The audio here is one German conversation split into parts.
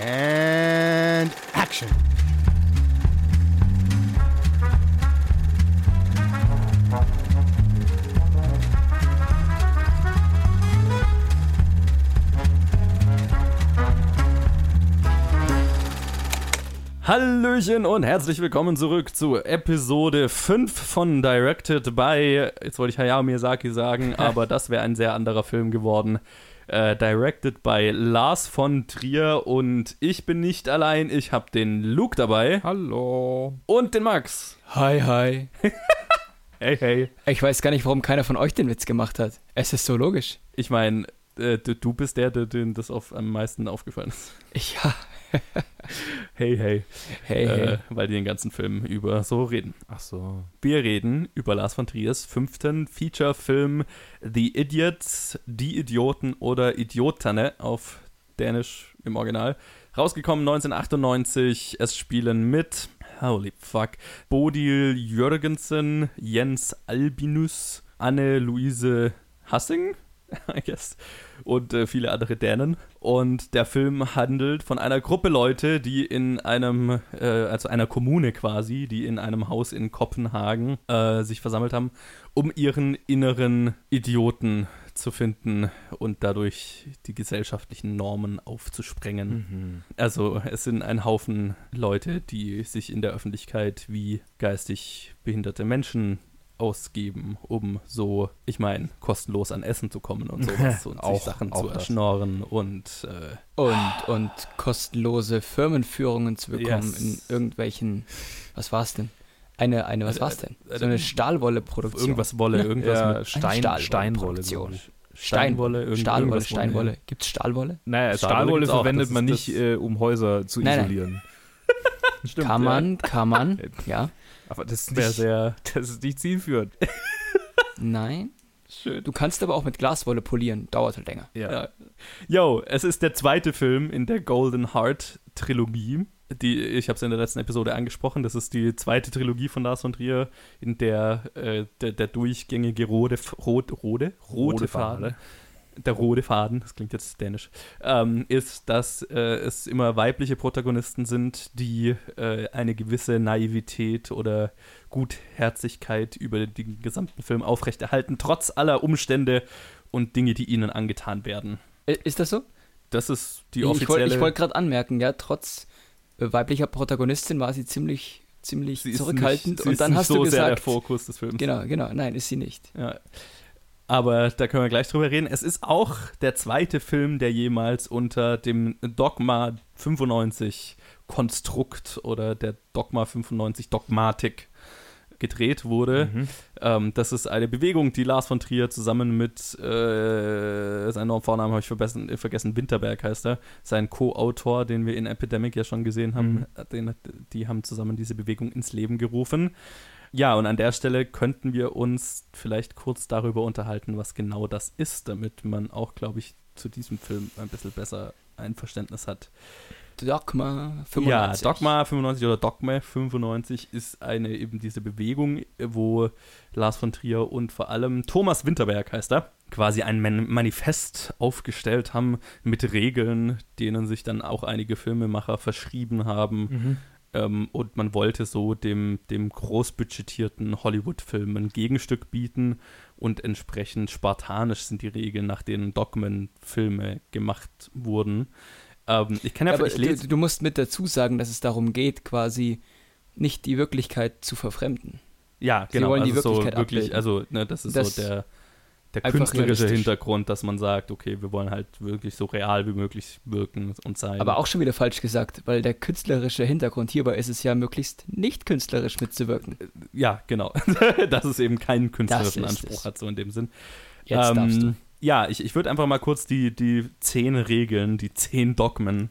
And action. Hallöchen und herzlich willkommen zurück zu Episode 5 von Directed by, jetzt wollte ich Hayao Miyazaki sagen, aber das wäre ein sehr anderer Film geworden. Äh, directed by Lars von Trier und ich bin nicht allein, ich habe den Luke dabei Hallo. und den Max. Hi, hi. Hey, hey. Ich weiß gar nicht, warum keiner von euch den Witz gemacht hat. Es ist so logisch. Ich meine, äh, du, du bist der, der dem das auf, am meisten aufgefallen ist. Ja. Hey, hey. Hey, Äh, hey. weil die den ganzen Film über so reden. Ach so. Wir reden über Lars von Triers fünften Feature-Film The Idiots, Die Idioten oder Idiotane auf Dänisch im Original. Rausgekommen 1998. Es spielen mit, holy fuck, Bodil Jürgensen, Jens Albinus, Anne-Luise Hassing, I guess, und äh, viele andere Dänen. Und der Film handelt von einer Gruppe Leute, die in einem, äh, also einer Kommune quasi, die in einem Haus in Kopenhagen äh, sich versammelt haben, um ihren inneren Idioten zu finden und dadurch die gesellschaftlichen Normen aufzusprengen. Mhm. Also es sind ein Haufen Leute, die sich in der Öffentlichkeit wie geistig behinderte Menschen ausgeben, um so, ich meine, kostenlos an Essen zu kommen und sowas und Auch- sich Sachen auch zu erschnorren und äh, Und, und kostenlose Firmenführungen zu bekommen Yes. in irgendwelchen. Was war's denn? Eine, eine, was Äh, war's denn? äh, So eine äh, Stahlwolle-Produktion. irgendwas Wolle, irgendwas Ja, mit Stein, Stahlwolle- Steinwolle, Produktion. ich. Steinwolle, irgend- Stahlwolle, Steinwolle. Wolle, Gibt's Stahlwolle? Naja, Stahlwolle Stahlwolle auch, verwendet das man nicht, äh, um Häuser zu Nein, nein. isolieren. Stimmt, kann ja. man, kann man, ja. Aber das ist, Wäre nicht, sehr das ist nicht zielführend. Nein. schön. Du kannst aber auch mit Glaswolle polieren. Dauert halt länger. Ja. Yo, es ist der zweite Film in der Golden Heart Trilogie. Die, ich habe es in der letzten Episode angesprochen. Das ist die zweite Trilogie von Lars von Trier, in der äh, der, der durchgängige rote, F- rot, rote, rote, Rote Faden, Faden. Der rote Faden, das klingt jetzt dänisch, ähm, ist, dass äh, es immer weibliche Protagonisten sind, die äh, eine gewisse Naivität oder Gutherzigkeit über den gesamten Film aufrechterhalten, trotz aller Umstände und Dinge, die ihnen angetan werden. Äh, Ist das so? Das ist die ich wollte offizielle. ich wollt gerade anmerken, ja, trotz äh, weiblicher Protagonistin war sie ziemlich, ziemlich zurückhaltend nicht, sie und ist dann hast so du sehr der gesagt, Fokus des Films. genau, genau, nein, ist sie nicht. Ja. Aber da können wir gleich drüber reden. Es ist auch der zweite Film, der jemals unter dem Dogma 95 Konstrukt oder der Dogma 95 Dogmatik gedreht wurde. Mhm. Ähm, das ist eine Bewegung, die Lars von Trier zusammen mit, äh, seinen Vornamen habe ich vergessen, vergessen, Winterberg heißt er, sein Co-Autor, den wir in Epidemic ja schon gesehen haben, Mhm. den, die haben zusammen diese Bewegung ins Leben gerufen. Ja, und an der Stelle könnten wir uns vielleicht kurz darüber unterhalten, was genau das ist, damit man auch, glaube ich, zu diesem Film ein bisschen besser ein Verständnis hat. Dogma 95. Ja, Dogma 95 oder Dogma 95 ist eine eben diese Bewegung, wo Lars von Trier und vor allem Thomas Winterberg heißt er, quasi ein Man Manifest aufgestellt haben mit Regeln, denen sich dann auch einige Filmemacher verschrieben haben. Mhm. Ähm, und man wollte so dem, dem großbudgetierten Hollywood-Film ein Gegenstück bieten und entsprechend spartanisch sind die Regeln, nach denen Dogmen-Filme gemacht wurden. Ähm, ich kann ja, Ja, aber du, du musst mit dazu sagen, dass es darum geht, quasi nicht die Wirklichkeit zu verfremden. Ja, Sie genau. wollen die also Wirklichkeit so wirklich, abbilden. also ne, das ist Das so der, der einfach künstlerische. Hintergrund, dass man sagt, okay, wir wollen halt wirklich so real wie möglich wirken und sein. Aber auch schon wieder falsch gesagt, weil der künstlerische Hintergrund hierbei ist es ja möglichst nicht künstlerisch mitzuwirken. ja, genau. dass es eben keinen künstlerischen Anspruch es. hat, so in dem Sinn. Jetzt Ähm, darfst du. Ja, ich, ich würde einfach mal kurz die, die zehn Regeln, die zehn Dogmen,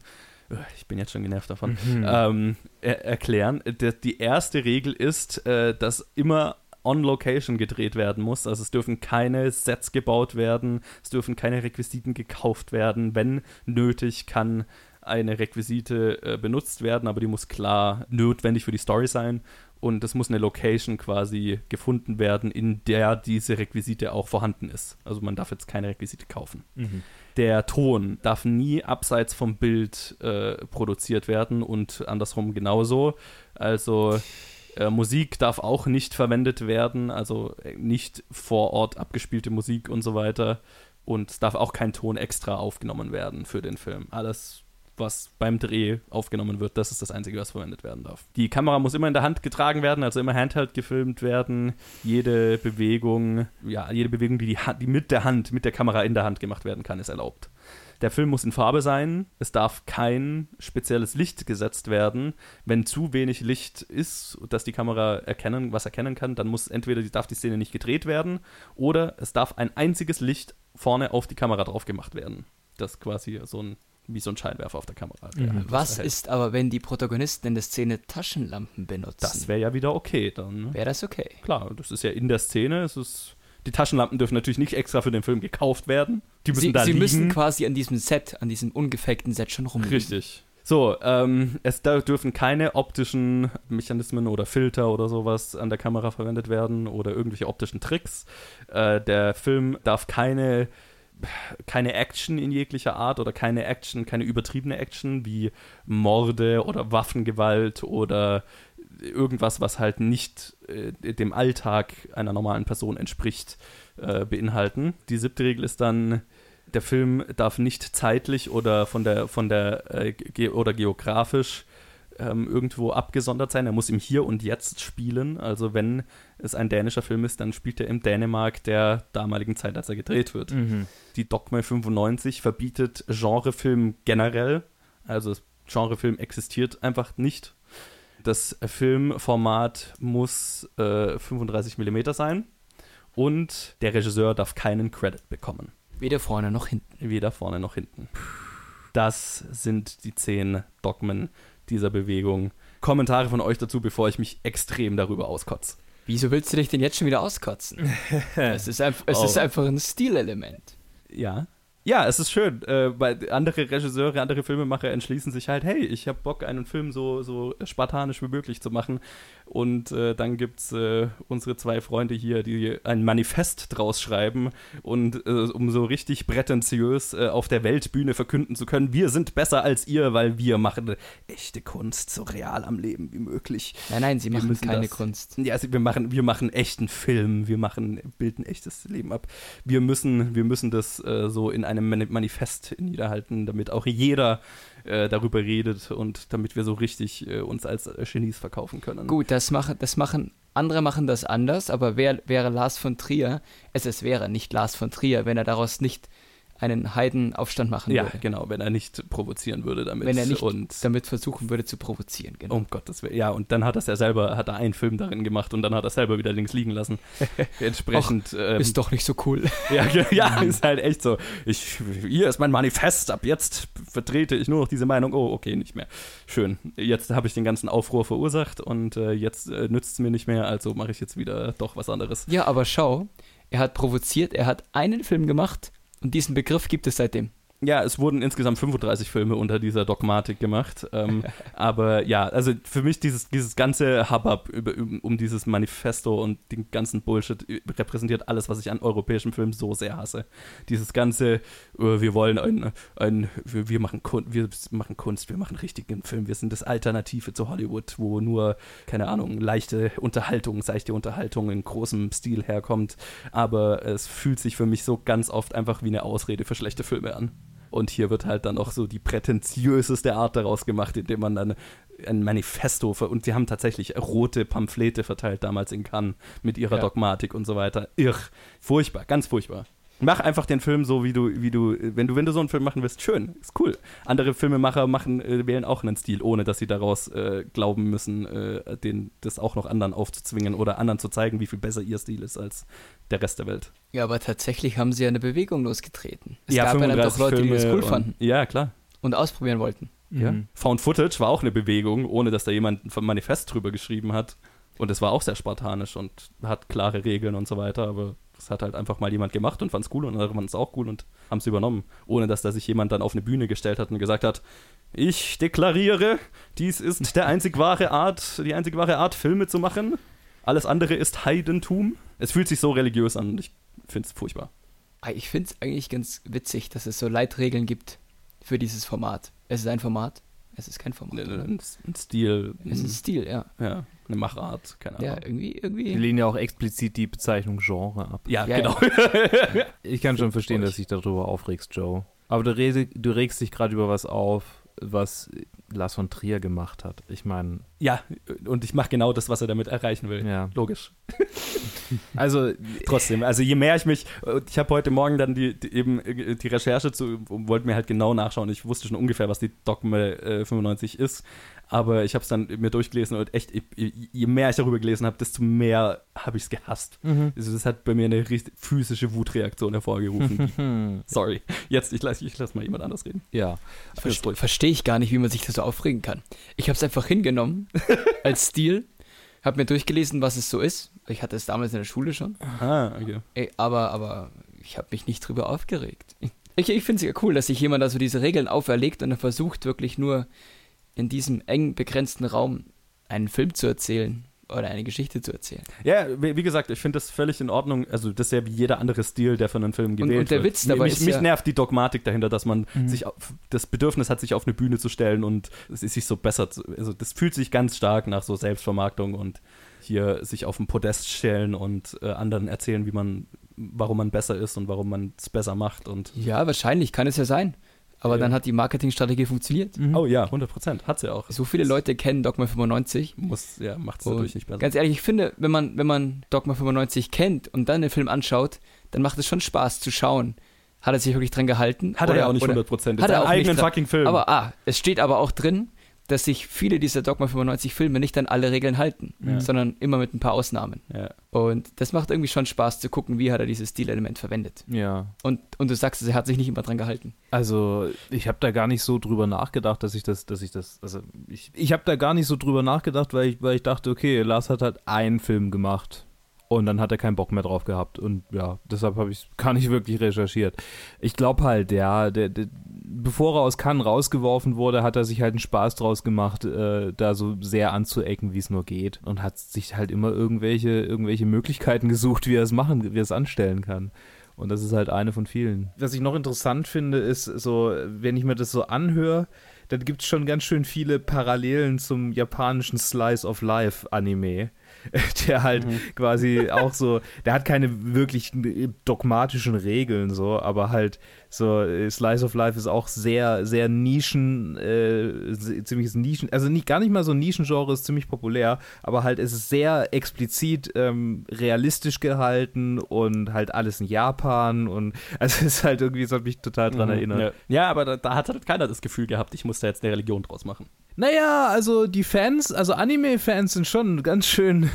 äh, ich bin jetzt schon genervt davon, Mhm. ähm, er erklären. Die erste Regel ist, äh, dass immer on Location gedreht werden muss. Also es dürfen keine Sets gebaut werden, es dürfen keine Requisiten gekauft werden. Wenn nötig, kann eine Requisite äh, benutzt werden, aber die muss klar notwendig für die Story sein und es muss eine Location quasi gefunden werden, in der diese Requisite auch vorhanden ist. Also man darf jetzt keine Requisite kaufen. Mhm. Der Ton darf nie abseits vom Bild äh, produziert werden und andersrum genauso. Also äh, Musik darf auch nicht verwendet werden, also äh, nicht vor Ort abgespielte Musik und so weiter. Und es darf auch kein Ton extra aufgenommen werden für den Film. Alles was beim Dreh aufgenommen wird, das ist das Einzige, was verwendet werden darf. Die Kamera muss immer in der Hand getragen werden, also immer handheld gefilmt werden. Jede Bewegung, ja, jede Bewegung, die, die, die mit der Hand, mit der Kamera in der Hand gemacht werden kann, ist erlaubt. Der Film muss in Farbe sein. Es darf kein spezielles Licht gesetzt werden. Wenn zu wenig Licht ist, dass die Kamera erkennen, was erkennen kann, dann muss entweder darf die Szene nicht gedreht werden oder es darf ein einziges Licht vorne auf die Kamera drauf gemacht werden. Das quasi so ein wie so ein Scheinwerfer auf der Kamera. der Mhm. Was erhält. ist aber, wenn die Protagonisten in der Szene Taschenlampen benutzen? Das wäre ja wieder okay dann. Ne? Wäre das okay? Klar, das ist ja in der Szene. Es ist, die Taschenlampen dürfen natürlich nicht extra für den Film gekauft werden. Die müssen Sie, da sie liegen. müssen quasi an diesem Set, an diesem ungefakten Set schon rumliegen. Richtig. So, ähm, es dürfen keine optischen Mechanismen oder Filter oder sowas an der Kamera verwendet werden oder irgendwelche optischen Tricks. Äh, der Film darf keine, keine Action in jeglicher Art oder keine Action, keine übertriebene Action wie Morde oder Waffengewalt oder irgendwas, was halt nicht äh, dem Alltag einer normalen Person entspricht, äh, beinhalten. Die siebte Regel ist dann, der Film darf nicht zeitlich oder von der von der äh, ge oder geografisch ähm, irgendwo abgesondert sein. Er muss im Hier und Jetzt spielen. Also wenn es ein dänischer Film ist, dann spielt er im Dänemark der damaligen Zeit, als er gedreht wird. Mhm. Die Dogma 95 verbietet Genrefilm generell. Also Genrefilm existiert einfach nicht. Das Filmformat muss äh, 35 mm sein und der Regisseur darf keinen Credit bekommen. Weder vorne noch hinten. Weder vorne noch hinten. Das sind die zehn Dogmen dieser Bewegung. Kommentare von euch dazu, bevor ich mich extrem darüber auskotze. Wieso willst du dich denn jetzt schon wieder auskotzen? es ist, einf es Oh. ist einfach ein Stilelement. Ja. Ja, es ist schön. Äh, weil andere Regisseure, andere Filmemacher entschließen sich halt, hey, ich habe Bock, einen Film so, so spartanisch wie möglich zu machen. Und äh, dann gibt es äh, unsere zwei Freunde hier, die ein Manifest draus schreiben und äh, um so richtig prätentiös äh, auf der Weltbühne verkünden zu können, wir sind besser als ihr, weil wir machen echte Kunst so real am Leben wie möglich. Nein, nein, sie machen keine das- Kunst. Ja, also wir machen, wir machen echten Film, wir machen, bilden echtes Leben ab. Wir müssen, wir müssen das äh, so in einem Mani- Manifest niederhalten, damit auch jeder äh, darüber redet und damit wir so richtig äh, uns als äh, Genies verkaufen können. Gut, das machen, das machen, andere machen das anders, aber wer wäre Lars von Trier, es, es wäre nicht Lars von Trier, wenn er daraus nicht einen Heidenaufstand machen Ja, würde. genau, wenn er nicht provozieren würde damit. Wenn er nicht und damit versuchen würde zu provozieren. Genau. um Gottes Willen. Ja, und dann hat er es ja selber, hat er einen Film darin gemacht und dann hat er es selber wieder links liegen lassen. Entsprechend. ähm, Ist doch nicht so cool. Ja, ja, ist halt echt so. Ich, hier ist mein Manifest. Ab jetzt vertrete ich nur noch diese Meinung. Oh, okay, nicht mehr. Schön. Jetzt habe ich den ganzen Aufruhr verursacht und äh, jetzt äh, nützt es mir nicht mehr. Also mache ich jetzt wieder doch was anderes. Ja, aber schau, er hat provoziert, er hat einen Film gemacht und diesen Begriff gibt es seitdem. Ja, es wurden insgesamt 35 Filme unter dieser Dogmatik gemacht. Ähm, aber ja, also für mich dieses, dieses ganze Hubbub über, um, dieses Manifesto und den ganzen Bullshit repräsentiert alles, was ich an europäischen Filmen so sehr hasse. Dieses ganze, äh, wir wollen ein, ein wir, machen wir machen Kunst, wir machen richtigen Film, wir sind das Alternative zu Hollywood, wo nur, keine Ahnung, leichte Unterhaltung, seichte Unterhaltung in großem Stil herkommt. Aber es fühlt sich für mich so ganz oft einfach wie eine Ausrede für schlechte Filme an. Und hier wird halt dann auch so die prätentiöseste Art daraus gemacht, indem man dann ein Manifesto ver und sie haben tatsächlich rote Pamphlete verteilt damals in Cannes mit ihrer Ja. Dogmatik und so weiter. Irr. Furchtbar, ganz furchtbar. Mach einfach den Film so, wie du, wie du, wenn du, wenn du so einen Film machen willst, schön, ist cool. Andere Filmemacher machen, äh, wählen auch einen Stil, ohne dass sie daraus äh, glauben müssen, äh, den, das auch noch anderen aufzuzwingen oder anderen zu zeigen, wie viel besser ihr Stil ist als der Rest der Welt. Ja, aber tatsächlich haben sie ja eine Bewegung losgetreten. Es gab ja dann doch Leute, die das cool und, fanden Ja, klar. und ausprobieren wollten. Ja. Mhm. Found Footage war auch eine Bewegung, ohne dass da jemand ein Manifest drüber geschrieben hat. Und es war auch sehr spartanisch und hat klare Regeln und so weiter, aber Das hat halt einfach mal jemand gemacht und fand es cool und andere fanden es auch cool und haben es übernommen, ohne dass da sich jemand dann auf eine Bühne gestellt hat und gesagt hat, ich deklariere, dies ist der einzig wahre Art, die einzig wahre Art, Filme zu machen. Alles andere ist Heidentum. Es fühlt sich so religiös an und ich finde es furchtbar. Ah, Ich finde es eigentlich ganz witzig, dass es so Leitregeln gibt für dieses Format. Es ist ein Format, es ist kein Format. Ein, ein Stil, Es ist ein Stil, ja. ja, eine Machart, keine Ja, Ahnung. irgendwie, Die irgendwie. lehnen ja auch explizit die Bezeichnung Genre ab. Ja, Ja, genau. Ich kann schon verstehen, dass dich darüber aufregst, Joe. Aber du, rede, du regst dich gerade über was auf, was Lars von Trier gemacht hat. Ich meine, Ja, und ich mache genau das, was er damit erreichen will. ja. Logisch. Also, Trotzdem, also je mehr ich mich, ich habe heute Morgen dann die, die eben äh, die Recherche zu, wollte mir halt genau nachschauen. Ich wusste schon ungefähr, was die Dogme äh, 95 ist, aber ich habe es dann mir durchgelesen und echt, je- je mehr ich darüber gelesen habe, desto mehr habe ich es gehasst. Also das hat bei mir eine physische Wutreaktion hervorgerufen. Sorry. Jetzt, ich lasse ich lass mal jemand anders reden. ja. Verstehe ich gar nicht, wie man sich da so aufregen kann. Ich habe es einfach hingenommen als Stil, habe mir durchgelesen, was es so ist. Ich hatte es damals in der Schule schon, Ah, okay. Ey, aber, aber ich habe mich nicht drüber aufgeregt. Ich, ich finde es ja cool, dass sich jemand also diese Regeln auferlegt und er versucht wirklich nur in diesem eng begrenzten Raum einen Film zu erzählen oder eine Geschichte zu erzählen. Ja, wie, wie gesagt, ich finde das völlig in Ordnung. Also, das ist ja wie jeder andere Stil, der von einem Film gewählt und der wird. Witz dabei mich, ist mich ja- nervt die Dogmatik dahinter, dass man Mhm. sich auf, das Bedürfnis hat, sich auf eine Bühne zu stellen und es ist sich so besser zu, also das fühlt sich ganz stark nach so Selbstvermarktung und hier sich auf ein Podest stellen und äh, anderen erzählen, wie man, warum man besser ist und warum man es besser macht und Ja, wahrscheinlich kann es ja sein. Aber Ja. dann hat die Marketingstrategie funktioniert. oh ja, 100 Prozent, hat sie auch. So viele Leute kennen Dogma 95. Muss, ja, macht es dadurch nicht besser. Ganz ehrlich, ich finde, wenn man, wenn man Dogma 95 kennt und dann den Film anschaut, dann macht es schon Spaß zu schauen. Hat er sich wirklich dran gehalten? Hat er Oder- ja auch nicht oder- 100 Prozent. Hat Ist er ein auch eigenen fucking Film. Aber ah, es steht aber auch drin, dass sich viele dieser Dogma 95 Filme nicht an alle Regeln halten, Ja. sondern immer mit ein paar Ausnahmen. ja. Und das macht irgendwie schon Spaß zu gucken, wie hat er dieses Stilelement verwendet. Ja. Und, und du sagst, er hat sich nicht immer dran gehalten. Also, ich habe da gar nicht so drüber nachgedacht, dass ich das, dass ich das, also ich, ich habe da gar nicht so drüber nachgedacht, weil ich, weil ich dachte, okay, Lars hat halt einen Film gemacht und dann hat er keinen Bock mehr drauf gehabt und ja, deshalb habe ich gar nicht wirklich recherchiert. Ich glaube halt, ja, der, der, bevor er aus Cannes rausgeworfen wurde, hat er sich halt einen Spaß draus gemacht, äh, da so sehr anzuecken, wie es nur geht und hat sich halt immer irgendwelche, irgendwelche Möglichkeiten gesucht, wie er es machen, wie er es anstellen kann. Und das ist halt eine von vielen. Was ich noch interessant finde, ist so, wenn ich mir das so anhöre, dann gibt es schon ganz schön viele Parallelen zum japanischen Slice of Life Anime. Der halt quasi auch so, der hat keine wirklich dogmatischen Regeln so, aber halt so äh, Slice of Life ist auch sehr, sehr Nischen, äh, ziemliches Nischen, also nicht, gar nicht mal so ein Nischengenre, ist ziemlich populär, aber halt es ist sehr explizit ähm, realistisch gehalten und halt alles in Japan und also es ist halt irgendwie, es hat mich total dran Mhm, erinnert. Ja, ja aber da, da hat halt keiner das Gefühl gehabt, ich muss da jetzt eine Religion draus machen. Naja, also die Fans, also Anime-Fans sind schon ganz schön.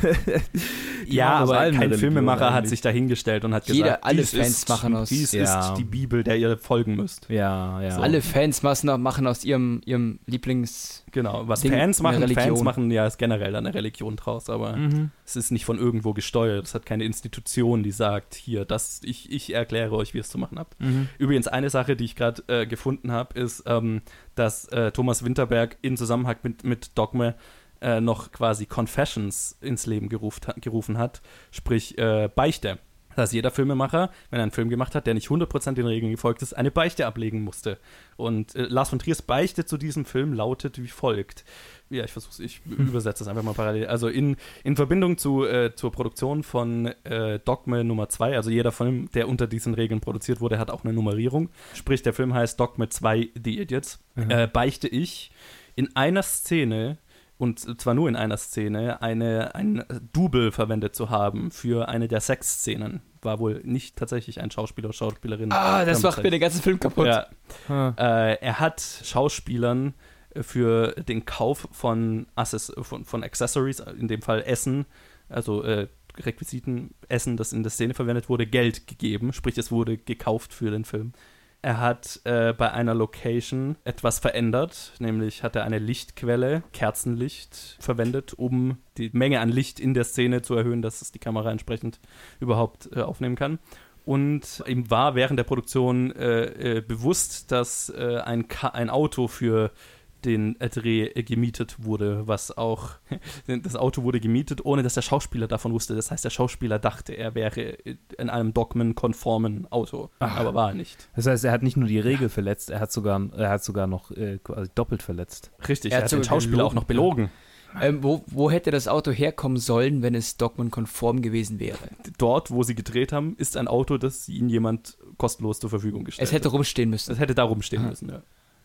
ja, aber kein Filmemacher hat sich dahingestellt und hat Jeder- gesagt, alle dies Fans ist, machen aus- dies Ja. ist die Bibel, der ihr folgen müsst. Ja, ja. Alle Fans machen machen aus ihrem, ihrem Lieblings... Genau, was Ding, Fans machen, Fans machen ja ist generell dann eine Religion draus, aber Mhm. es ist nicht von irgendwo gesteuert. Es hat keine Institution, die sagt, hier, das, ich, ich erkläre euch, wie ihr es zu machen habt. Mhm. Übrigens, eine Sache, die ich gerade äh, gefunden habe, ist, ähm, dass äh, Thomas Winterberg in Zusammenhang mit, mit Dogme äh, noch quasi Confessions ins Leben geruft, gerufen hat, sprich äh, Beichte. Dass jeder Filmemacher, wenn er einen Film gemacht hat, der nicht 100% den Regeln gefolgt ist, eine Beichte ablegen musste. Und äh, Lars von Triers Beichte zu diesem Film lautet wie folgt. Ja, ich versuche ich übersetze das einfach mal parallel. Also in, in Verbindung zu, äh, zur Produktion von äh, Dogme Nummer 2, also jeder Film, der unter diesen Regeln produziert wurde, hat auch eine Nummerierung. Sprich, der Film heißt Dogme 2 The Idiots. Äh, beichte ich in einer Szene und zwar nur in einer Szene, eine, ein Double verwendet zu haben für eine der Sexszenen. War wohl nicht tatsächlich ein Schauspieler oder Schauspielerin. Ah, das macht mir den ganzen Film kaputt. ja, Ah. äh, er hat Schauspielern für den Kauf von, Access von, von Accessories, in dem Fall Essen, also äh, Requisiten, Essen, das in der Szene verwendet wurde, Geld gegeben. Sprich, es wurde gekauft für den Film. Er hat äh, bei einer Location etwas verändert, nämlich hat er eine Lichtquelle, Kerzenlicht, verwendet, um die Menge an Licht in der Szene zu erhöhen, dass es die Kamera entsprechend überhaupt äh, aufnehmen kann. Und ihm war während der Produktion äh, äh, bewusst, dass äh, ein, ein Auto für den Dreh gemietet wurde, was auch, das Auto wurde gemietet, ohne dass der Schauspieler davon wusste. Das heißt, der Schauspieler dachte, er wäre in einem Dogman-konformen Auto, Ach. aber war er nicht. Das heißt, er hat nicht nur die Regel verletzt, er hat sogar, er hat sogar noch äh, quasi doppelt verletzt. Richtig, Er er, hat hat den Schauspieler auch noch belogen. Ähm, wo, wo hätte das Auto herkommen sollen, wenn es Dogman-konform gewesen wäre? Dort, wo sie gedreht haben, ist ein Auto, das ihnen jemand kostenlos zur Verfügung gestellt Es hätte hat. rumstehen müssen. Es hätte da rumstehen Aha. müssen, ja.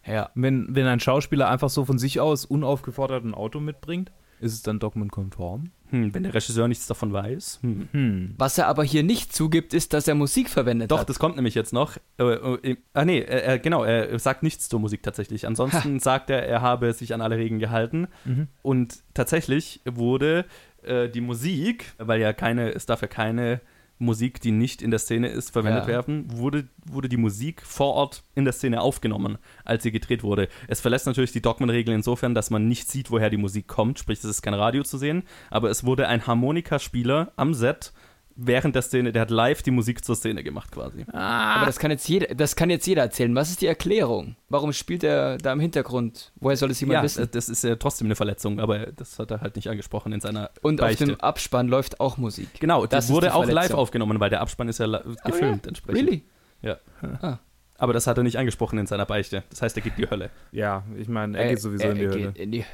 Ja. Wenn, wenn ein Schauspieler einfach so von sich aus unaufgefordert ein Auto mitbringt, ist es dann Dogman-konform? Hm, wenn der Regisseur nichts davon weiß. Hm. Hm. Was er aber hier nicht zugibt, ist, dass er Musik verwendet Doch, hat. das kommt nämlich jetzt noch. Äh, äh, ah, nee, er, er, genau, er sagt nichts zur Musik tatsächlich. Ansonsten sagt er, er habe sich an alle Regeln gehalten. Mhm. Und tatsächlich wurde äh, die Musik, weil ja keine, es darf ja keine Musik, die nicht in der Szene ist, verwendet Ja. werden, wurde, wurde die Musik vor Ort in der Szene aufgenommen, als sie gedreht wurde. Es verlässt natürlich die Dogman-Regel insofern, dass man nicht sieht, woher die Musik kommt, sprich, es ist kein Radio zu sehen, aber es wurde ein Harmonikaspieler am Set während der Szene, der hat live die Musik zur Szene gemacht quasi. Aber das kann, jetzt jeder, das kann jetzt jeder erzählen. Was ist die Erklärung? Warum spielt er da im Hintergrund? Woher soll es jemand Ja, wissen? äh, das ist ja trotzdem eine Verletzung, aber das hat er halt nicht angesprochen in seiner Und auf Beichte. dem Abspann läuft auch Musik. Genau, Das wurde die auch live aufgenommen, weil der Abspann ist ja Oh gefilmt ja. entsprechend. Really? Ja. Ah. Aber das hat er nicht angesprochen in seiner Beichte. Das heißt, er geht in die Hölle. Ja, ich meine, er Äh, geht sowieso er in die geht Hölle. in die-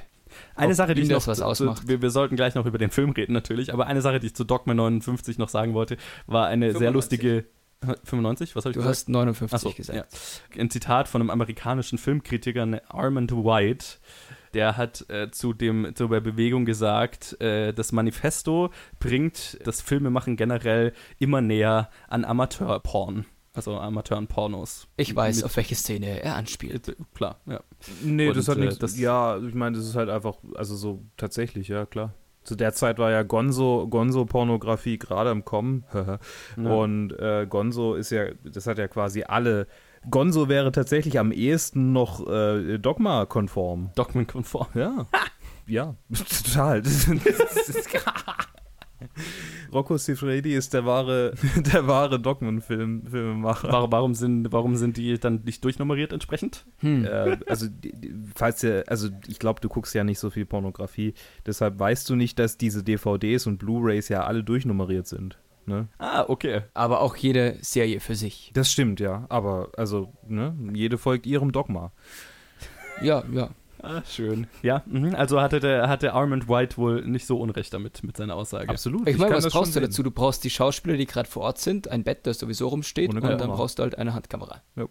Eine Sache, die ich noch, was ausmacht. wir, wir sollten gleich noch über den Film reden natürlich, aber eine Sache, die ich zu Dogma 59 noch sagen wollte, war eine sehr 95. lustige 95, was habe ich Du gesagt? hast 59 Ach so, gesagt. ja. Ein Zitat von einem amerikanischen Filmkritiker, ne, Armand White, der hat äh, zu, dem, zu der Bewegung gesagt, äh, das Manifesto bringt das Filmemachen generell immer näher an Amateurporn. Also Amateuren-Pornos. Ich weiß, Mit- auf welche Szene er anspielt. Äh, Klar, ja. Nee, Und, das hat äh, nichts. das- ja, ich meine, das ist halt einfach, also so tatsächlich, ja, klar. Zu der Zeit war ja Gonzo, Gonzo-Pornografie gerade am Kommen. Und äh, Gonzo ist ja, das hat ja quasi alle. Gonzo wäre tatsächlich am ehesten noch äh, Dogma-konform. Dogman-konform. Ja. ja, total. Rocco Siffredi ist der wahre, der wahre Dogman-Filmemacher. Warum, warum, sind, warum sind die dann nicht durchnummeriert entsprechend? Hm. äh, also, falls ihr, also ich glaube, du guckst ja nicht so viel Pornografie, deshalb weißt du nicht, dass diese DVDs und Blu-Rays ja alle durchnummeriert sind. Ne? Ah, okay. Aber auch jede Serie für sich. Das stimmt, ja. Aber also, ne, jede folgt ihrem Dogma. Ja, ja. Ah, schön. Ja, mhm. also hatte der hatte Armand White wohl nicht so unrecht damit, mit seiner Aussage. Absolut. Ich meine, was das brauchst du dazu? Du brauchst die Schauspieler, die gerade vor Ort sind, ein Bett, das sowieso rumsteht, Ohne und dann brauchst du halt eine Handkamera. Jo,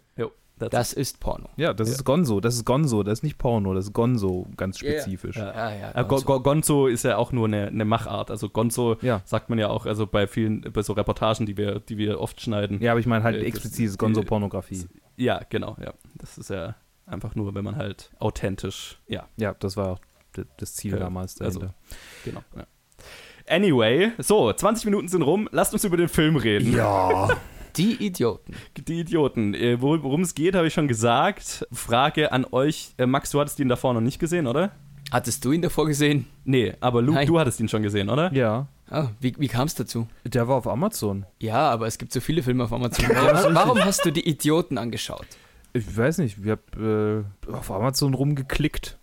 that's Das ist Porno. Ja, das Ja. ist Gonzo. Das ist Gonzo. Das ist nicht Porno. Das ist Gonzo, ganz spezifisch. Ja. Ja, ja. Äh, Go Go Gonzo ist ja auch nur eine, eine Machart. Also Gonzo Ja. sagt man ja auch, also bei vielen, bei so Reportagen, die wir, die wir oft schneiden. Ja, aber ich meine halt Äh, die- Gonzo-Pornografie. Ja, genau, ja. Das ist ja einfach nur, wenn man halt authentisch, ja, Ja, das war auch das Ziel Okay. damals Also- genau. Ja. Anyway, so, 20 Minuten sind rum, lasst uns über den Film reden. ja. Die Idioten. Die Idioten. Äh, wor- Worum es geht, habe ich schon gesagt. Frage an euch. Äh, Max, du hattest ihn davor noch nicht gesehen, oder? Hattest du ihn davor gesehen? Nee, aber Luke, Nein. du hattest ihn schon gesehen, oder? ja, Ah, wie, wie kam es dazu? der war auf Amazon. Ja, aber es gibt so viele Filme auf Amazon. Warum, warum hast du die Idioten angeschaut? Ich weiß nicht, ich habe äh, auf Amazon rumgeklickt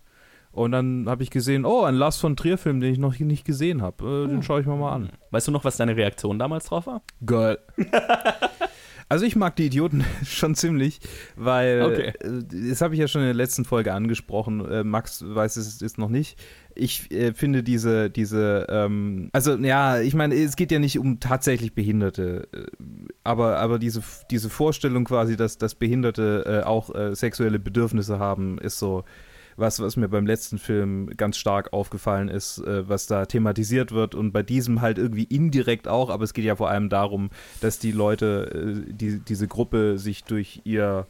und dann habe ich gesehen, oh, ein Lars von Trier Film, den ich noch nicht gesehen habe. Äh, Den schaue ich mir mal an. Weißt du noch, was deine Reaktion damals drauf war? Geil. Also ich mag die Idioten schon ziemlich, weil Okay. äh, das habe ich ja schon in der letzten Folge angesprochen. Äh, Max weiß es ist noch nicht. Ich äh, finde diese diese ähm, also ja, ich meine, es geht ja nicht um tatsächlich Behinderte, äh, aber aber diese diese Vorstellung quasi, dass dass Behinderte äh, auch äh, sexuelle Bedürfnisse haben, ist so was, was mir beim letzten Film ganz stark aufgefallen ist, äh, was da thematisiert wird und bei diesem halt irgendwie indirekt auch, aber es geht ja vor allem darum, dass die Leute, äh, die, diese Gruppe sich durch ihr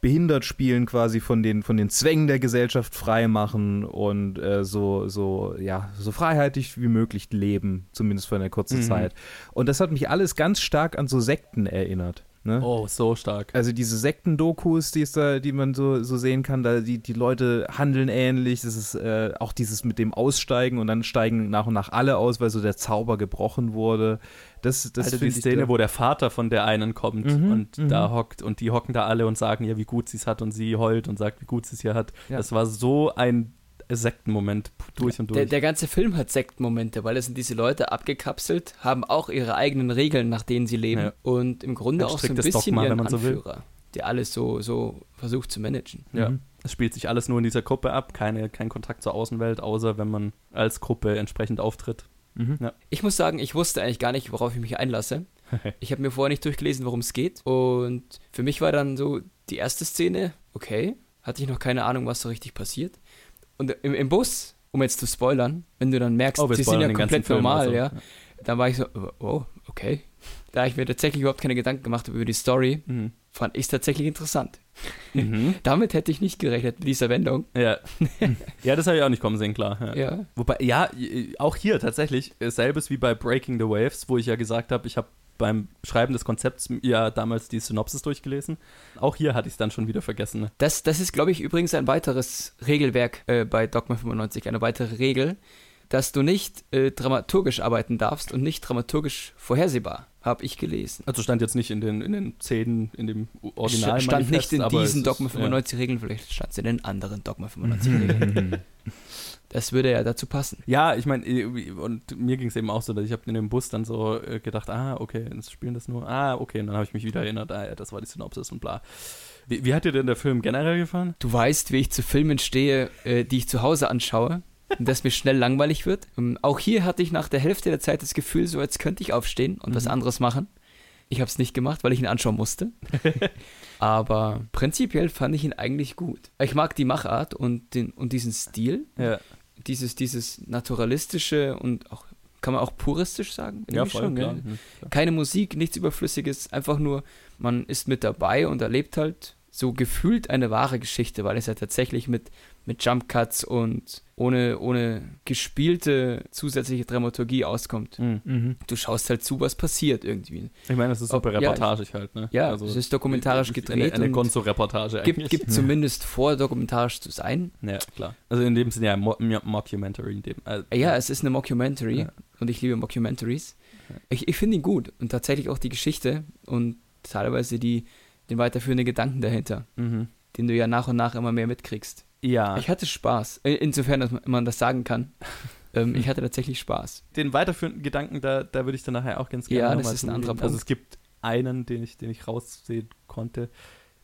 behindert spielen quasi von den, von den Zwängen der Gesellschaft frei machen und äh, so, so, ja, so freiheitlich wie möglich leben, zumindest für eine kurze Mhm. Zeit. Und das hat mich alles ganz stark an so Sekten erinnert. Ne? Oh, so stark. Also diese Sektendokus, die es da, die man so, so sehen kann, da die, die Leute handeln ähnlich. Das ist äh, auch dieses mit dem Aussteigen und dann steigen nach und nach alle aus, weil so der Zauber gebrochen wurde. Das, das also die Szene, wo der Vater von der einen kommt Mhm, und mhm. da hockt und die hocken da alle und sagen ihr, wie gut sie es hat und sie heult und sagt, wie gut sie es hier hat. Ja. Das war so ein Sektenmoment durch und durch. Der, der ganze Film hat Sektenmomente, weil es sind diese Leute abgekapselt, haben auch ihre eigenen Regeln, nach denen sie leben Ja. und im Grunde auch so ein bisschen Dogma, ihren man so will. Anführer, der alles so, so versucht zu managen. ja. Mhm. Es spielt sich alles nur in dieser Gruppe ab, keine, kein Kontakt zur Außenwelt, außer wenn man als Gruppe entsprechend auftritt. Mhm. Ja. Ich muss sagen, ich wusste eigentlich gar nicht, worauf ich mich einlasse. Ich habe mir vorher nicht durchgelesen, worum es geht. Und für mich war dann so die erste Szene, okay, hatte ich noch keine Ahnung, was so richtig passiert. Und im, im Bus, um jetzt zu spoilern, wenn du dann merkst, Oh, die sind ja komplett normal, also, ja, dann war ich so, oh, okay. Da habe ich mir tatsächlich überhaupt keine Gedanken gemacht über die Story, Mhm. fand ich es tatsächlich interessant. Mhm. Damit hätte ich nicht gerechnet, mit dieser Wendung. Ja. ja, das habe ich auch nicht kommen sehen, klar. Ja. Ja. Wobei, ja, auch hier tatsächlich, äh, selbes wie bei Breaking the Waves, wo ich ja gesagt habe, ich habe beim Schreiben des Konzepts ja damals die Synopsis durchgelesen. Auch hier hatte ich es dann schon wieder vergessen. ne? Das, das ist, glaube ich, übrigens ein weiteres Regelwerk äh, bei Dogma 95, eine weitere Regel, dass du nicht äh, dramaturgisch arbeiten darfst und nicht dramaturgisch vorhersehbar, habe ich gelesen. Also stand jetzt nicht in den, in den Szenen, in dem Original. St- stand nicht in diesen es Dogma ist, 95 Regeln, vielleicht stand es in den anderen Dogma 95 Regeln. Das würde ja dazu passen. Ja, ich meine, und mir ging es eben auch so, dass ich habe in dem Bus dann so äh, gedacht, ah, okay, jetzt spielen das nur, ah, okay, und dann habe ich mich wieder erinnert, ah, ja, das war die Synopsis und bla. Wie, wie hat dir denn der Film generell gefallen? Du weißt, wie ich zu Filmen stehe, äh, die ich zu Hause anschaue und dass mir schnell langweilig wird. Ähm, auch hier hatte ich nach der Hälfte der Zeit das Gefühl, so jetzt könnte ich aufstehen und was Mhm. anderes machen. Ich habe es nicht gemacht, weil ich ihn anschauen musste. Aber prinzipiell fand ich ihn eigentlich gut. Ich mag die Machart und, den, und diesen Stil, Ja, dieses, dieses naturalistische und auch, kann man auch puristisch sagen? ja voll, schon, klar. Mhm, klar. keine Musik, nichts Überflüssiges, einfach nur, man ist mit dabei und erlebt halt so gefühlt eine wahre Geschichte, weil es ja tatsächlich mit, mit Jump Cuts und ohne, ohne gespielte zusätzliche Dramaturgie auskommt. Mhm. Mhm. Du schaust halt zu, was passiert irgendwie. Ich meine, das ist super Ob- ja, reportagig halt, ne? Ja, es ist dokumentarisch gedreht Eine, eine Gonzo-Reportage Gibt, eigentlich. gibt zumindest vor, dokumentarisch zu sein. Ja, klar. Also in dem Sinne ja Mo Mo- Mockumentary. In dem, äh, Ja, es ist eine Mockumentary Ja. und ich liebe Mockumentaries. Ich, ich finde ihn gut und tatsächlich auch die Geschichte und teilweise die, den weiterführenden Gedanken dahinter. Mhm. den du ja nach und nach immer mehr mitkriegst. Ja, Ich hatte Spaß, in- insofern, dass man- das sagen kann. ähm, ich hatte tatsächlich Spaß. den weiterführenden Gedanken, da, da würde ich dann nachher auch ganz gerne Ja, das ist ein anderer. Also Punkt. es gibt einen, den ich, den ich raussehen konnte.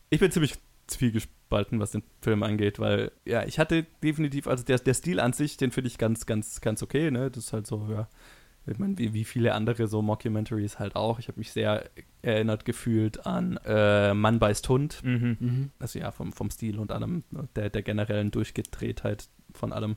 Ich bin ziemlich zwiegespalten, was den Film angeht, weil, ja, ich hatte definitiv, also der, der Stil an sich, den finde ich ganz, ganz, ganz okay, ne? Das ist halt so, ja, ich meine, wie, wie viele andere so Mockumentaries halt auch. Ich habe mich sehr erinnert gefühlt an äh, Mann beißt Hund. Mhm. Mhm. Also ja, vom, vom Stil und allem, ne, der, der generellen Durchgedrehtheit von allem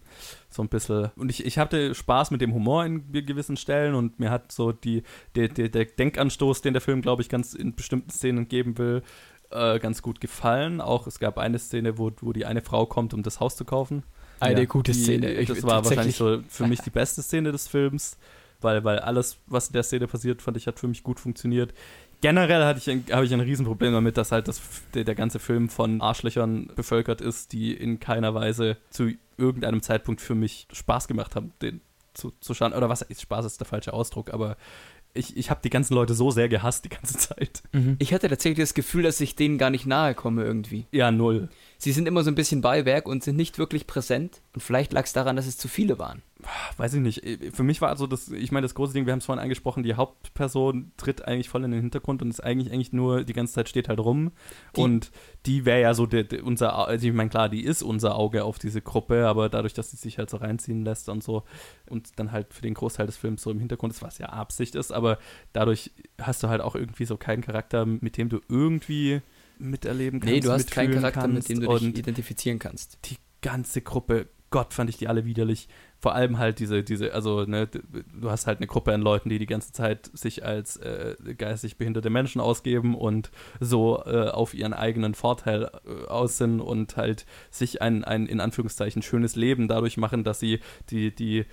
so ein bisschen. Und ich, ich hatte Spaß mit dem Humor in gewissen Stellen und mir hat so die, der, der, der Denkanstoß, den der Film, glaube ich, ganz in bestimmten Szenen geben will, äh, ganz gut gefallen. Auch es gab eine Szene, wo, wo die eine Frau kommt, um das Haus zu kaufen. Eine Ja, gute die, Szene. Ich- das war wahrscheinlich so für mich die beste Szene des Films, weil, weil alles, was in der Szene passiert, fand ich, hat für mich gut funktioniert. Generell hatte ich habe ich ein Riesenproblem damit, dass halt das, der, der ganze Film von Arschlöchern bevölkert ist, die in keiner Weise zu irgendeinem Zeitpunkt für mich Spaß gemacht haben, den zu, zu schauen. Oder was, Spaß ist der falsche Ausdruck, aber ich, ich habe die ganzen Leute so sehr gehasst die ganze Zeit. Mhm. Ich hatte tatsächlich das Gefühl, dass ich denen gar nicht nahe komme irgendwie. Ja, null. Sie sind immer so ein bisschen Beiwerk und sind nicht wirklich präsent. Und vielleicht lag es daran, dass es zu viele waren. Weiß ich nicht. Für mich war also das, ich meine, das große Ding, wir haben es vorhin angesprochen, die Hauptperson tritt eigentlich voll in den Hintergrund und ist eigentlich eigentlich nur die ganze Zeit steht halt rum. Die- und die wäre ja so der, der, unser, also ich meine, klar, die ist unser Auge auf diese Gruppe, aber dadurch, dass sie sich halt so reinziehen lässt und so und dann halt für den Großteil des Films so im Hintergrund ist, was ja Absicht ist, aber dadurch hast du halt auch irgendwie so keinen Charakter, mit dem du irgendwie miterleben kannst. Nee, du hast keinen Charakter, mit dem du dich identifizieren kannst. die ganze Gruppe, Gott, fand ich die alle widerlich. Vor allem halt diese, diese, also, ne, du hast halt eine Gruppe an Leuten, die die ganze Zeit sich als äh, geistig behinderte Menschen ausgeben und so äh, auf ihren eigenen Vorteil äh, aus sind und halt sich ein, ein, in Anführungszeichen, schönes Leben dadurch machen, dass sie die, die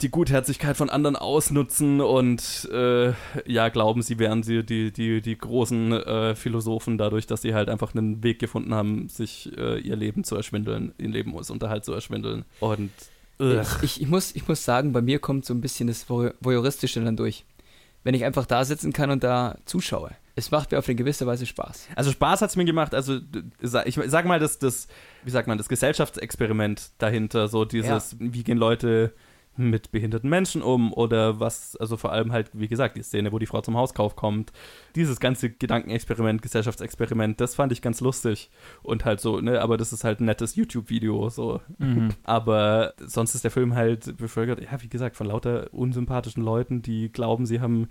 die Gutherzigkeit von anderen ausnutzen und äh, ja, glauben, sie wären sie die, die, die großen äh, Philosophen dadurch, dass sie halt einfach einen Weg gefunden haben, sich äh, ihr Leben zu erschwindeln, ihr Lebensunterhalt zu erschwindeln. Und ich, ich, ich, muss, ich muss sagen, bei mir kommt so ein bisschen das Voyeuristische dann durch. Wenn ich einfach da sitzen kann und da zuschaue. Es macht mir auf eine gewisse Weise Spaß. Also Spaß hat es mir gemacht, also ich sag mal, das, das, wie sagt man, das Gesellschaftsexperiment dahinter, so dieses, ja. wie gehen Leute mit behinderten Menschen um oder was, also vor allem halt, wie gesagt, die Szene, wo die Frau zum Hauskauf kommt. Dieses ganze Gedankenexperiment, Gesellschaftsexperiment, das fand ich ganz lustig. Und halt so, ne, aber das ist halt ein nettes YouTube-Video, so. Mhm. Aber sonst ist der Film halt bevölkert, ja, wie gesagt, von lauter unsympathischen Leuten, die glauben, sie haben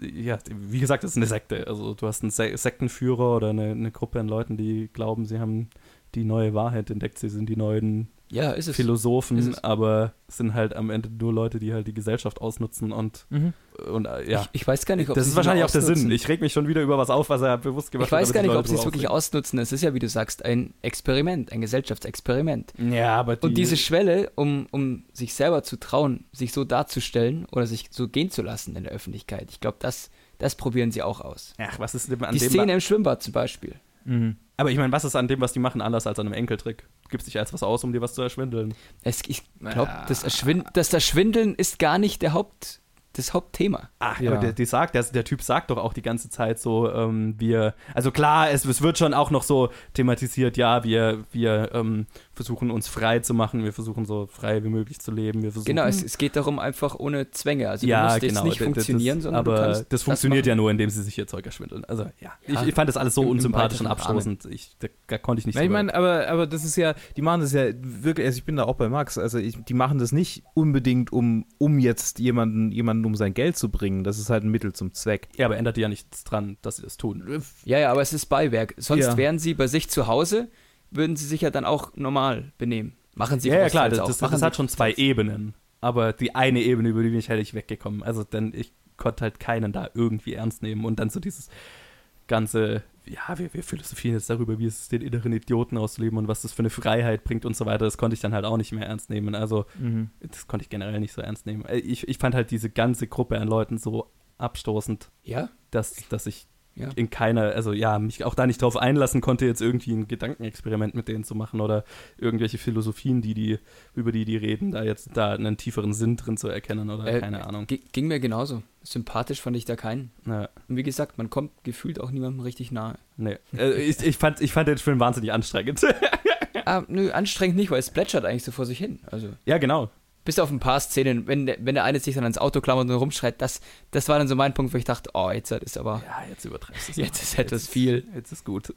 ja, wie gesagt, das ist eine Sekte. Also du hast einen Sektenführer oder eine, eine Gruppe an Leuten, die glauben, sie haben die neue Wahrheit entdeckt, sie sind die neuen ja, ist es. Philosophen, ist es. aber es sind halt am Ende nur Leute, die halt die Gesellschaft ausnutzen und, mhm. und äh, ja. Ich, ich, weiß gar nicht, ob Das ist wahrscheinlich auch der Sinn. Ich reg mich schon wieder über was auf, was er bewusst gemacht hat. Ich weiß hat, gar nicht, ob sie es wirklich ausnutzen. Es ist ja, wie du sagst, ein Experiment, ein Gesellschaftsexperiment. Ja, aber die Und diese Schwelle, um, um sich selber zu trauen, sich so darzustellen oder sich so gehen zu lassen in der Öffentlichkeit, ich glaube, das, das probieren sie auch aus. Ach, was ist denn an Die dem Szene im Schwimmbad zum Beispiel. Mhm. Aber ich meine, was ist an dem, was die machen, anders als an einem Enkeltrick? Gibst dich als was aus, um dir was zu erschwindeln? Es, ich glaube, ja. das, das Erschwindeln ist gar nicht der Haupt, das Hauptthema. Ach, ja. aber der, die sagt, der, der, Typ sagt doch auch die ganze Zeit so, ähm, wir, also klar, es, es, wird schon auch noch so thematisiert, ja, wir, wir ähm, versuchen uns frei zu machen, wir versuchen so frei wie möglich zu leben. Wir versuchen, genau, es, es geht darum einfach ohne Zwänge. Also ja, du musst genau, nicht funktionieren, das, sondern aber das funktioniert das ja nur, indem sie sich ihr Zeug erschwindeln. Also ja, ja ich, ich, fand das alles so unsympathisch und abstoßend. Ich, da, da, konnte ich nicht. Ja, ich meine, aber, aber das ist ja, die machen das ja wirklich, also ich bin da auch bei Max, also ich, die machen das nicht unbedingt, um, um jetzt jemanden, jemanden um sein Geld zu bringen. Das ist halt ein Mittel zum Zweck. Ja, aber ändert ja nichts dran, dass sie das tun. Ja, ja, aber es ist Beiwerk. Sonst ja. wären sie bei sich zu Hause, würden sie sich ja dann auch normal benehmen. Machen sie Ja, ja klar, das, das, das hat schon zwei Ebenen. Aber die eine Ebene, über die bin ich halt nicht weggekommen. Also, denn ich konnte halt keinen da irgendwie ernst nehmen. Und dann so dieses ganze, ja, wir, wir philosophieren jetzt darüber, wie es ist, den inneren Idioten auszuleben und was das für eine Freiheit bringt und so weiter. Das konnte ich dann halt auch nicht mehr ernst nehmen. Also, mhm. das konnte ich generell nicht so ernst nehmen. Äh, ich, ich fand halt diese ganze Gruppe an Leuten so abstoßend, ja? dass, dass ich ja. in keiner, also ja, mich auch da nicht drauf einlassen konnte, jetzt irgendwie ein Gedankenexperiment mit denen zu machen oder irgendwelche Philosophien, die die, über die die reden, da jetzt da einen tieferen Sinn drin zu erkennen oder äh, keine Ahnung. Ging mir genauso. Sympathisch fand ich da keinen. Ja. Und wie gesagt, man kommt gefühlt auch niemandem richtig nahe. Nee. Äh, ich, ich, fand, ich fand den Film wahnsinnig anstrengend. ah, nö, anstrengend nicht, weil es plätschert eigentlich so vor sich hin. Also. Ja, genau bis auf ein paar Szenen, wenn der, wenn der eine sich dann ans Auto klammert und rumschreit, das, das war dann so mein Punkt, wo ich dachte, oh, jetzt ist aber. Ja, jetzt übertreibst du es. Jetzt ist etwas jetzt, viel. Jetzt ist gut.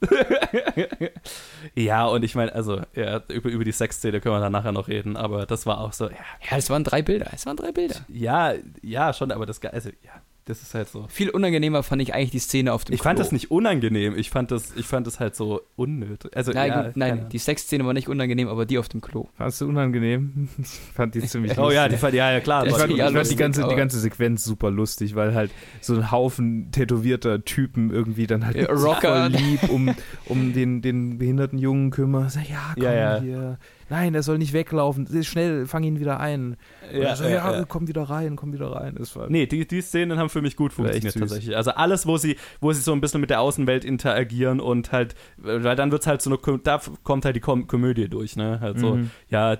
ja, und ich meine, also, ja, über, über die Sexszene können wir dann nachher noch reden, aber das war auch so, ja. Ja, es waren drei Bilder. Es waren drei Bilder. Ja, ja, schon, aber das, also, ja, das ist halt so. Viel unangenehmer fand ich eigentlich die Szene auf dem Ich Klo. fand das nicht unangenehm, ich fand das, ich fand das halt so unnötig. Also, nein, ja, nein die Sexszene war nicht unangenehm, aber die auf dem Klo. Fandest du unangenehm? Ich fand die ziemlich Oh ja, die fand, ja, ja klar. Ich fand, ich fand die, ganze, die ganze Sequenz super lustig, weil halt so ein Haufen tätowierter Typen irgendwie dann halt Rocker. voll lieb um, um den, den behinderten Jungen kümmern. Ja, komm ja, ja. hier nein, er soll nicht weglaufen, schnell, fang ihn wieder ein. Ja, so, ja, ja, komm wieder rein, komm wieder rein. Das war nee, die, die Szenen haben für mich gut funktioniert tatsächlich. Also alles, wo sie, wo sie so ein bisschen mit der Außenwelt interagieren und halt, weil dann wird es halt so eine, da kommt halt die Kom Komödie durch, ne? Halt so, mhm. ja,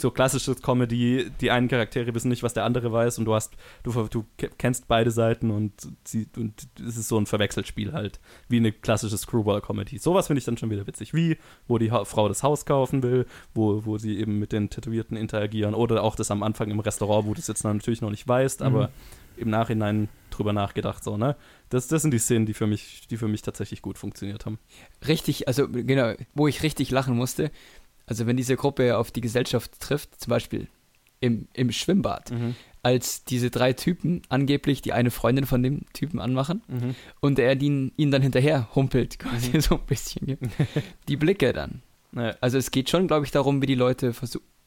so klassisches Comedy, die einen Charaktere wissen nicht, was der andere weiß und du hast, du, du kennst beide Seiten und, sie, und es ist so ein Verwechselspiel halt, wie eine klassische Screwball-Comedy. Sowas finde ich dann schon wieder witzig. Wie, wo die ha Frau das Haus kaufen will, wo, wo sie eben mit den Tätowierten interagieren oder auch das am Anfang im Restaurant, wo du es jetzt natürlich noch nicht weißt, mhm. aber im Nachhinein drüber nachgedacht, so, ne? Das, das sind die Szenen, die für mich, die für mich tatsächlich gut funktioniert haben. Richtig, also genau, wo ich richtig lachen musste, also wenn diese Gruppe auf die Gesellschaft trifft, zum Beispiel im, im Schwimmbad, mhm. als diese drei Typen angeblich die eine Freundin von dem Typen anmachen mhm. und er ihn, ihn dann hinterher humpelt, quasi mhm. so ein bisschen. die Blicke dann. Ja. Also es geht schon, glaube ich, darum, wie die Leute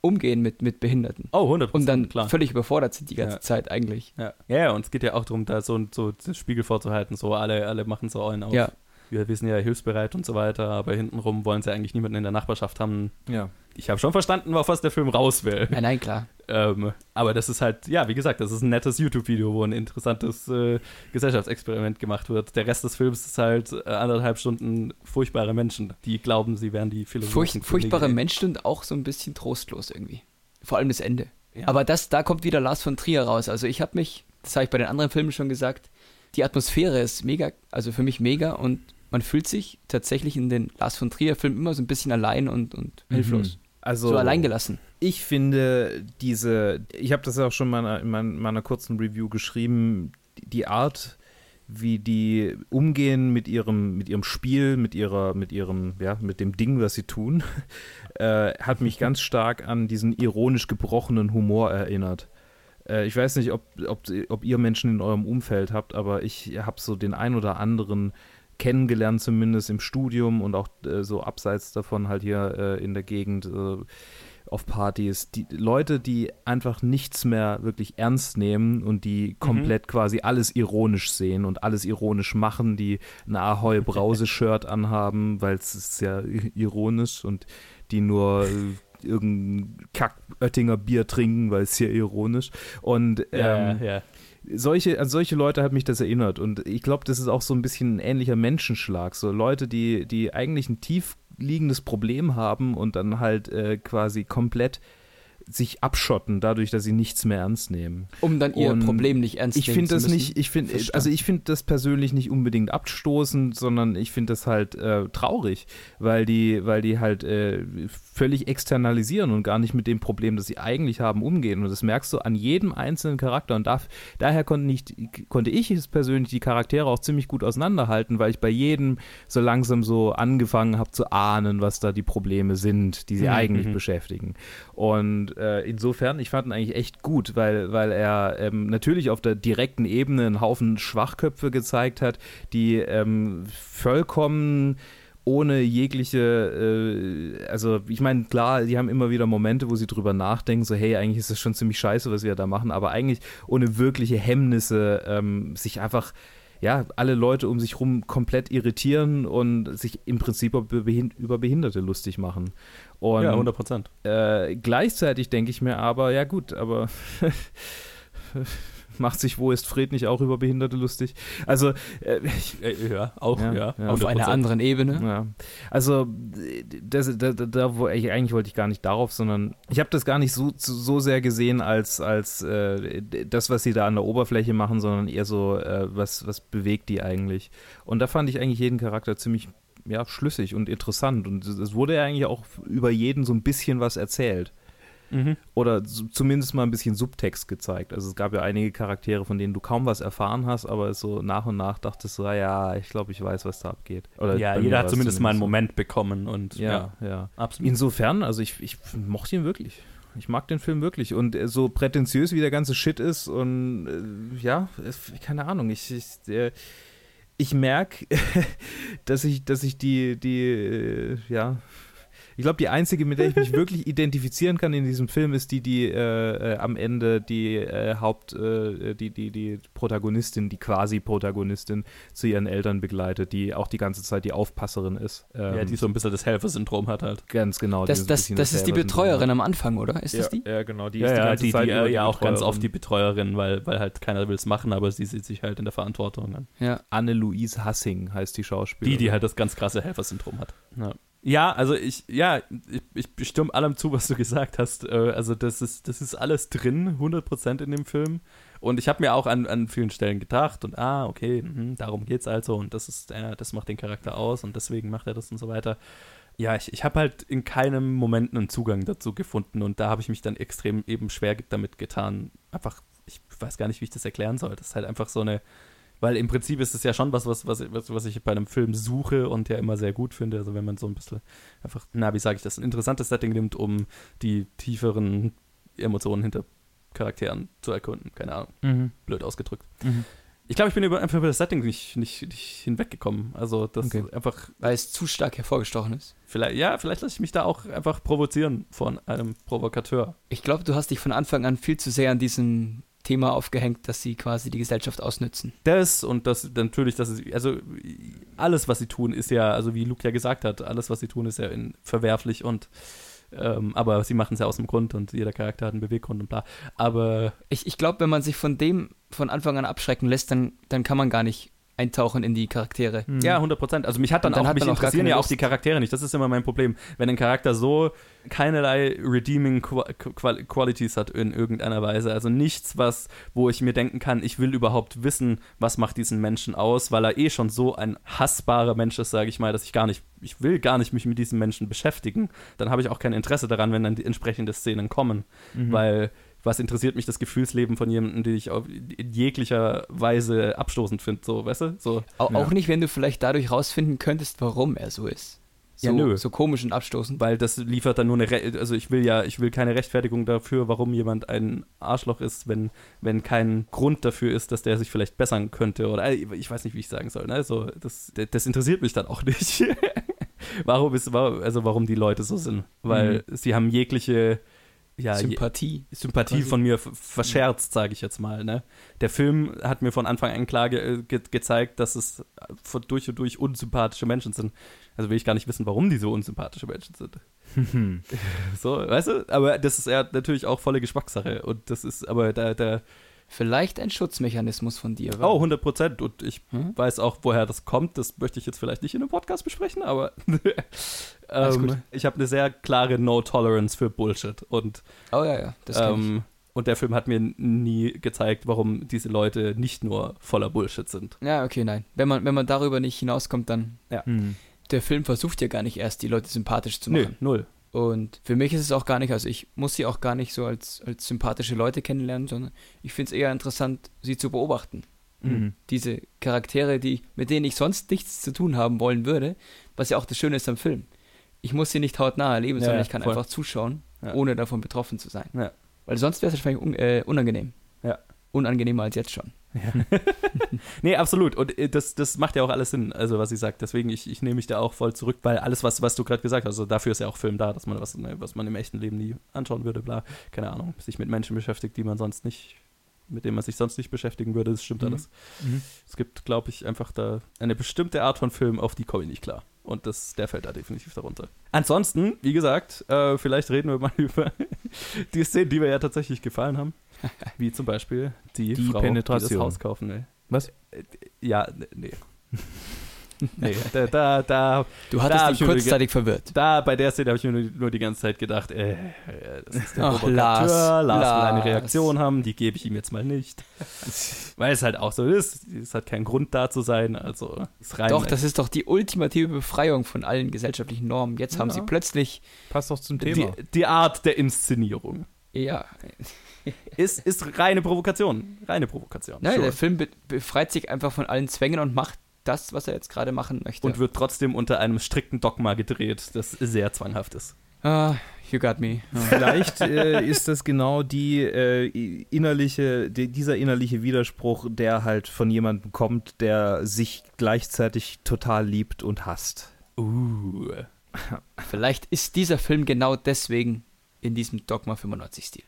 umgehen mit, mit Behinderten. Oh, 100% Und dann klar. völlig überfordert sind die ganze ja. Zeit eigentlich. Ja. ja, und es geht ja auch darum, da so, so den Spiegel vorzuhalten, so alle, alle machen so einen auf. Ja. Wir, sind ja hilfsbereit und so weiter, aber hintenrum wollen sie eigentlich niemanden in der Nachbarschaft haben. Ja. Ich habe schon verstanden, auf was der Film raus will. Ja, nein, klar. Ähm, aber das ist halt, ja, wie gesagt, das ist ein nettes YouTube-Video, wo ein interessantes äh, Gesellschaftsexperiment gemacht wird. Der Rest des Films ist halt äh, anderthalb Stunden furchtbare Menschen, die glauben, sie wären die Philosophen. Furcht, furchtbare Menschen und auch so ein bisschen trostlos irgendwie. Vor allem das Ende. Ja. Aber das, da kommt wieder Lars von Trier raus. Also ich habe mich, das habe ich bei den anderen Filmen schon gesagt, die Atmosphäre ist mega, also für mich mega und man fühlt sich tatsächlich in den Lars von Trier-Filmen immer so ein bisschen allein und, und hilflos. Also So alleingelassen. Ich finde diese, ich habe das ja auch schon mal in meiner, meiner kurzen Review geschrieben, die Art, wie die umgehen mit ihrem, mit ihrem Spiel, mit ihrer, mit ihrem, ja, mit dem Ding, was sie tun, äh, hat mich ganz stark an diesen ironisch gebrochenen Humor erinnert. Äh, ich weiß nicht, ob, ob, ob ihr Menschen in eurem Umfeld habt, aber ich habe so den ein oder anderen kennengelernt, zumindest im Studium und auch äh, so abseits davon halt hier äh, in der Gegend äh, auf Partys. Die Leute, die einfach nichts mehr wirklich ernst nehmen und die komplett quasi alles ironisch sehen und alles ironisch machen, die ein Ahoi Brause-Shirt anhaben, weil es ist ja ironisch und die nur äh, irgendein Kack-Oettinger Bier trinken, weil es hier ironisch. Und ähm, ja, ja. Solche, an solche Leute hat mich das erinnert. Und ich glaube, das ist auch so ein bisschen ein ähnlicher Menschenschlag. So Leute, die, die eigentlich ein tief liegendes Problem haben und dann halt äh, quasi komplett sich abschotten, dadurch, dass sie nichts mehr ernst nehmen. Um dann ihr Und Problem nicht ernst Ich nehmen finde zu das müssen. nicht, ich finde, also ich finde das persönlich nicht unbedingt abstoßend, sondern ich finde das halt äh, traurig, weil die, weil die halt äh, völlig externalisieren und gar nicht mit dem Problem, das sie eigentlich haben, umgehen. Und das merkst du an jedem einzelnen Charakter. Und da, daher konnte, nicht, konnte ich es persönlich die Charaktere auch ziemlich gut auseinanderhalten, weil ich bei jedem so langsam so angefangen habe zu ahnen, was da die Probleme sind, die sie Mhm, eigentlich mhm. beschäftigen. Und äh, insofern, ich fand ihn eigentlich echt gut, weil, weil er ähm, natürlich auf der direkten Ebene einen Haufen Schwachköpfe gezeigt hat, die ähm, vollkommen ohne jegliche, äh, also ich meine, klar, die haben immer wieder Momente, wo sie drüber nachdenken, so hey, eigentlich ist das schon ziemlich scheiße, was wir da machen, aber eigentlich ohne wirkliche Hemmnisse ähm, sich einfach ja, alle Leute um sich rum komplett irritieren und sich im Prinzip über, Behind über Behinderte lustig machen. Und ja, 100 Prozent. äh, gleichzeitig denke ich mir aber, ja gut, aber macht sich Wo ist Fred nicht auch über Behinderte lustig? Also, äh, ich, Äh, ja, auch, Ja, ja. ja. auf 100%. einer anderen Ebene. ja. Also, das, da, da- da, wo ich, eigentlich wollte ich gar nicht darauf, sondern ich habe das gar nicht so, so sehr gesehen als, als äh, das, was sie da an der Oberfläche machen, sondern eher so, äh, was, was bewegt die eigentlich. Und da fand ich eigentlich jeden Charakter ziemlich ja, schlüssig und interessant. Und es wurde ja eigentlich auch über jeden so ein bisschen was erzählt. Mhm. Oder zumindest mal ein bisschen Subtext gezeigt. Also es gab ja einige Charaktere, von denen du kaum was erfahren hast, aber so nach und nach dachtest du, ah ja, ich glaube, ich weiß, was da abgeht. Oder Ja, jeder hat es zumindest mal einen. Moment bekommen und ja, Ja, ja. absolut. Insofern, also ich, ich mochte ihn wirklich. Ich mag den Film wirklich. Und äh, so prätentiös wie der ganze Shit ist und äh, ja, keine Ahnung, ich, ich, der, ich merke, dass ich, dass ich die, die, äh, ja, ich glaube, die einzige, mit der ich mich wirklich identifizieren kann in diesem Film, ist die, die äh, äh, am Ende die äh, Haupt, äh, die, die, die Protagonistin, die quasi Protagonistin zu ihren Eltern begleitet, die auch die ganze Zeit die Aufpasserin ist. ja, Ähm, die so ein bisschen das Helfer-Syndrom hat halt. Ganz genau. Das, das, bisschen das ist die Betreuerin am Anfang, oder? Ist ja, das die? Ja, genau. Die ja, ist die ja, ganze die, Zeit die äh, ja auch ganz oft die Betreuerin, weil, weil halt keiner will es machen, aber sie sieht sich halt in der Verantwortung an. Ja. Anne-Louise Hassing heißt die Schauspielerin. Die, die halt das ganz krasse Helfer-Syndrom hat. Ja. Ja, also ich, ja, ich, ich stimme allem zu, was du gesagt hast. Äh, Also das ist, das ist alles drin, 100% in dem Film. Und ich habe mir auch an, an vielen Stellen gedacht und ah, okay, mhm, darum geht's also und das ist, äh, das macht den Charakter aus und deswegen macht er das und so weiter. Ja, ich, ich habe halt in keinem Moment einen Zugang dazu gefunden und da habe ich mich dann extrem eben schwer damit getan. Einfach, ich weiß gar nicht, wie ich das erklären soll. Das ist halt einfach so eine, weil im Prinzip ist es ja schon was, was, was, was, was ich bei einem Film suche und ja immer sehr gut finde. Also wenn man so ein bisschen einfach, na, wie sage ich das, ein interessantes Setting nimmt, um die tieferen Emotionen hinter Charakteren zu erkunden. Keine Ahnung, Mhm. blöd ausgedrückt. Mhm. Ich glaube, ich bin über, einfach über das Setting nicht, nicht, nicht hinweggekommen. Also das Okay. ist einfach, Weil es zu stark hervorgestochen ist. vielleicht, ja, vielleicht lasse ich mich da auch einfach provozieren von einem Provokateur. Ich glaube, du hast dich von Anfang an viel zu sehr an diesem Thema aufgehängt, dass sie quasi die Gesellschaft ausnützen. Das und das natürlich, das ist, also alles, was sie tun, ist ja, also wie Luke ja gesagt hat, alles, was sie tun, ist ja in, verwerflich und Ähm, aber sie machen es ja aus dem Grund und jeder Charakter hat einen Beweggrund und bla. Aber Ich, ich glaube, wenn man sich von dem von Anfang an abschrecken lässt, dann, dann kann man gar nicht eintauchen in die Charaktere. Hm. Ja, 100 Prozent. Also mich hat dann, dann auch, hat mich interessieren ja auch die Charaktere nicht. Das ist immer mein Problem. Wenn ein Charakter so keinerlei redeeming Qua- Qua- Qualities hat in irgendeiner Weise, also nichts, was, wo ich mir denken kann, ich will überhaupt wissen, was macht diesen Menschen aus, weil er eh schon so ein hassbarer Mensch ist, sage ich mal, dass ich gar nicht, ich will gar nicht mich mit diesem Menschen beschäftigen. Dann habe ich auch kein Interesse daran, wenn dann die entsprechende Szenen kommen, Mhm. weil was interessiert mich das Gefühlsleben von jemandem, den ich auf, in jeglicher Weise abstoßend finde, so, weißt du? So. Auch, Ja. auch nicht, wenn du vielleicht dadurch rausfinden könntest, warum er so ist. So, Ja, nö. so komisch und abstoßend. weil das liefert dann nur eine, Re also ich will ja, ich will keine Rechtfertigung dafür, warum jemand ein Arschloch ist, wenn, wenn kein Grund dafür ist, dass der sich vielleicht bessern könnte oder äh, ich weiß nicht, wie ich sagen soll, ne? Also das, das interessiert mich dann auch nicht. warum ist, also warum die Leute so sind, weil sie haben jegliche ja, Sympathie. Sympathie quasi. von mir verscherzt, sage ich jetzt mal. Ne? Der Film hat mir von Anfang an klar ge ge gezeigt, dass es von durch und durch unsympathische Menschen sind. Also will ich gar nicht wissen, warum die so unsympathische Menschen sind. So, weißt du? Aber das ist ja natürlich auch volle Geschmackssache. Und das ist, aber da, da, Vielleicht ein Schutzmechanismus von dir. oh, 100 Prozent. Und ich Hm? weiß auch, woher das kommt. Das möchte ich jetzt vielleicht nicht in einem Podcast besprechen, aber ähm, ich habe eine sehr klare No-Tolerance für Bullshit. Und Oh ja, ja. Das ähm, und der Film hat mir nie gezeigt, warum diese Leute nicht nur voller Bullshit sind. Ja, okay, nein. Wenn man, wenn man darüber nicht hinauskommt, dann. Mhm. Der Film versucht ja gar nicht erst, die Leute sympathisch zu Nö, machen. null. Und für mich ist es auch gar nicht, also ich muss sie auch gar nicht so als, als sympathische Leute kennenlernen, sondern ich finde es eher interessant, sie zu beobachten. Mhm. Diese Charaktere, die, mit denen ich sonst nichts zu tun haben wollen würde, was ja auch das Schöne ist am Film. Ich muss sie nicht hautnah erleben, Ja, sondern ich kann voll. einfach zuschauen, Ja. ohne davon betroffen zu sein. Ja. Weil sonst wäre es wahrscheinlich un äh, unangenehm. Ja. Unangenehmer als jetzt schon. Nee, absolut. Und äh, das, das macht ja auch alles Sinn, also was sie sagt. Deswegen, ich, ich nehme mich da auch voll zurück, weil alles, was, was du gerade gesagt hast, also dafür ist ja auch Film da, dass man was, ne, was man im echten Leben nie anschauen würde, bla, keine Ahnung, sich mit Menschen beschäftigt, die man sonst nicht, mit denen man sich sonst nicht beschäftigen würde, das stimmt Mhm. alles. Mhm. Es gibt, glaube ich, einfach da eine bestimmte Art von Film, auf die komme ich nicht klar. Und das, der fällt da definitiv darunter. Ansonsten, wie gesagt, äh, vielleicht reden wir mal über die Szenen, die mir ja tatsächlich gefallen haben. Wie zum Beispiel die, Die Frau, die Penetration. das Haus kaufen will. Was? Ja, ne- nee. nee, da, da, da, Du Da hattest hab dich kurzzeitig verwirrt. da bei der Szene habe ich mir nur, nur die ganze Zeit gedacht, äh, das ist der Ach, Provokateur, Lars, Lars, will eine Lars. Reaktion haben, die gebe ich ihm jetzt mal nicht. Weil es halt auch so ist, es hat keinen Grund da zu sein, also es rein. Doch, das ist doch die ultimative Befreiung von allen gesellschaftlichen Normen. Jetzt haben Ja. sie plötzlich, Passt doch zum die, Thema. die Art der Inszenierung ja, ist, ist reine Provokation, reine Provokation. nein, sure. der Film be befreit sich einfach von allen Zwängen und macht das, was er jetzt gerade machen möchte. Und wird trotzdem unter einem strikten Dogma gedreht, das sehr zwanghaft ist. ah, you got me. Vielleicht äh, ist das genau die äh, innerliche, die, dieser innerliche Widerspruch, der halt von jemandem kommt, der sich gleichzeitig total liebt und hasst. Uh. Vielleicht ist dieser Film genau deswegen in diesem Dogma 95-Stil.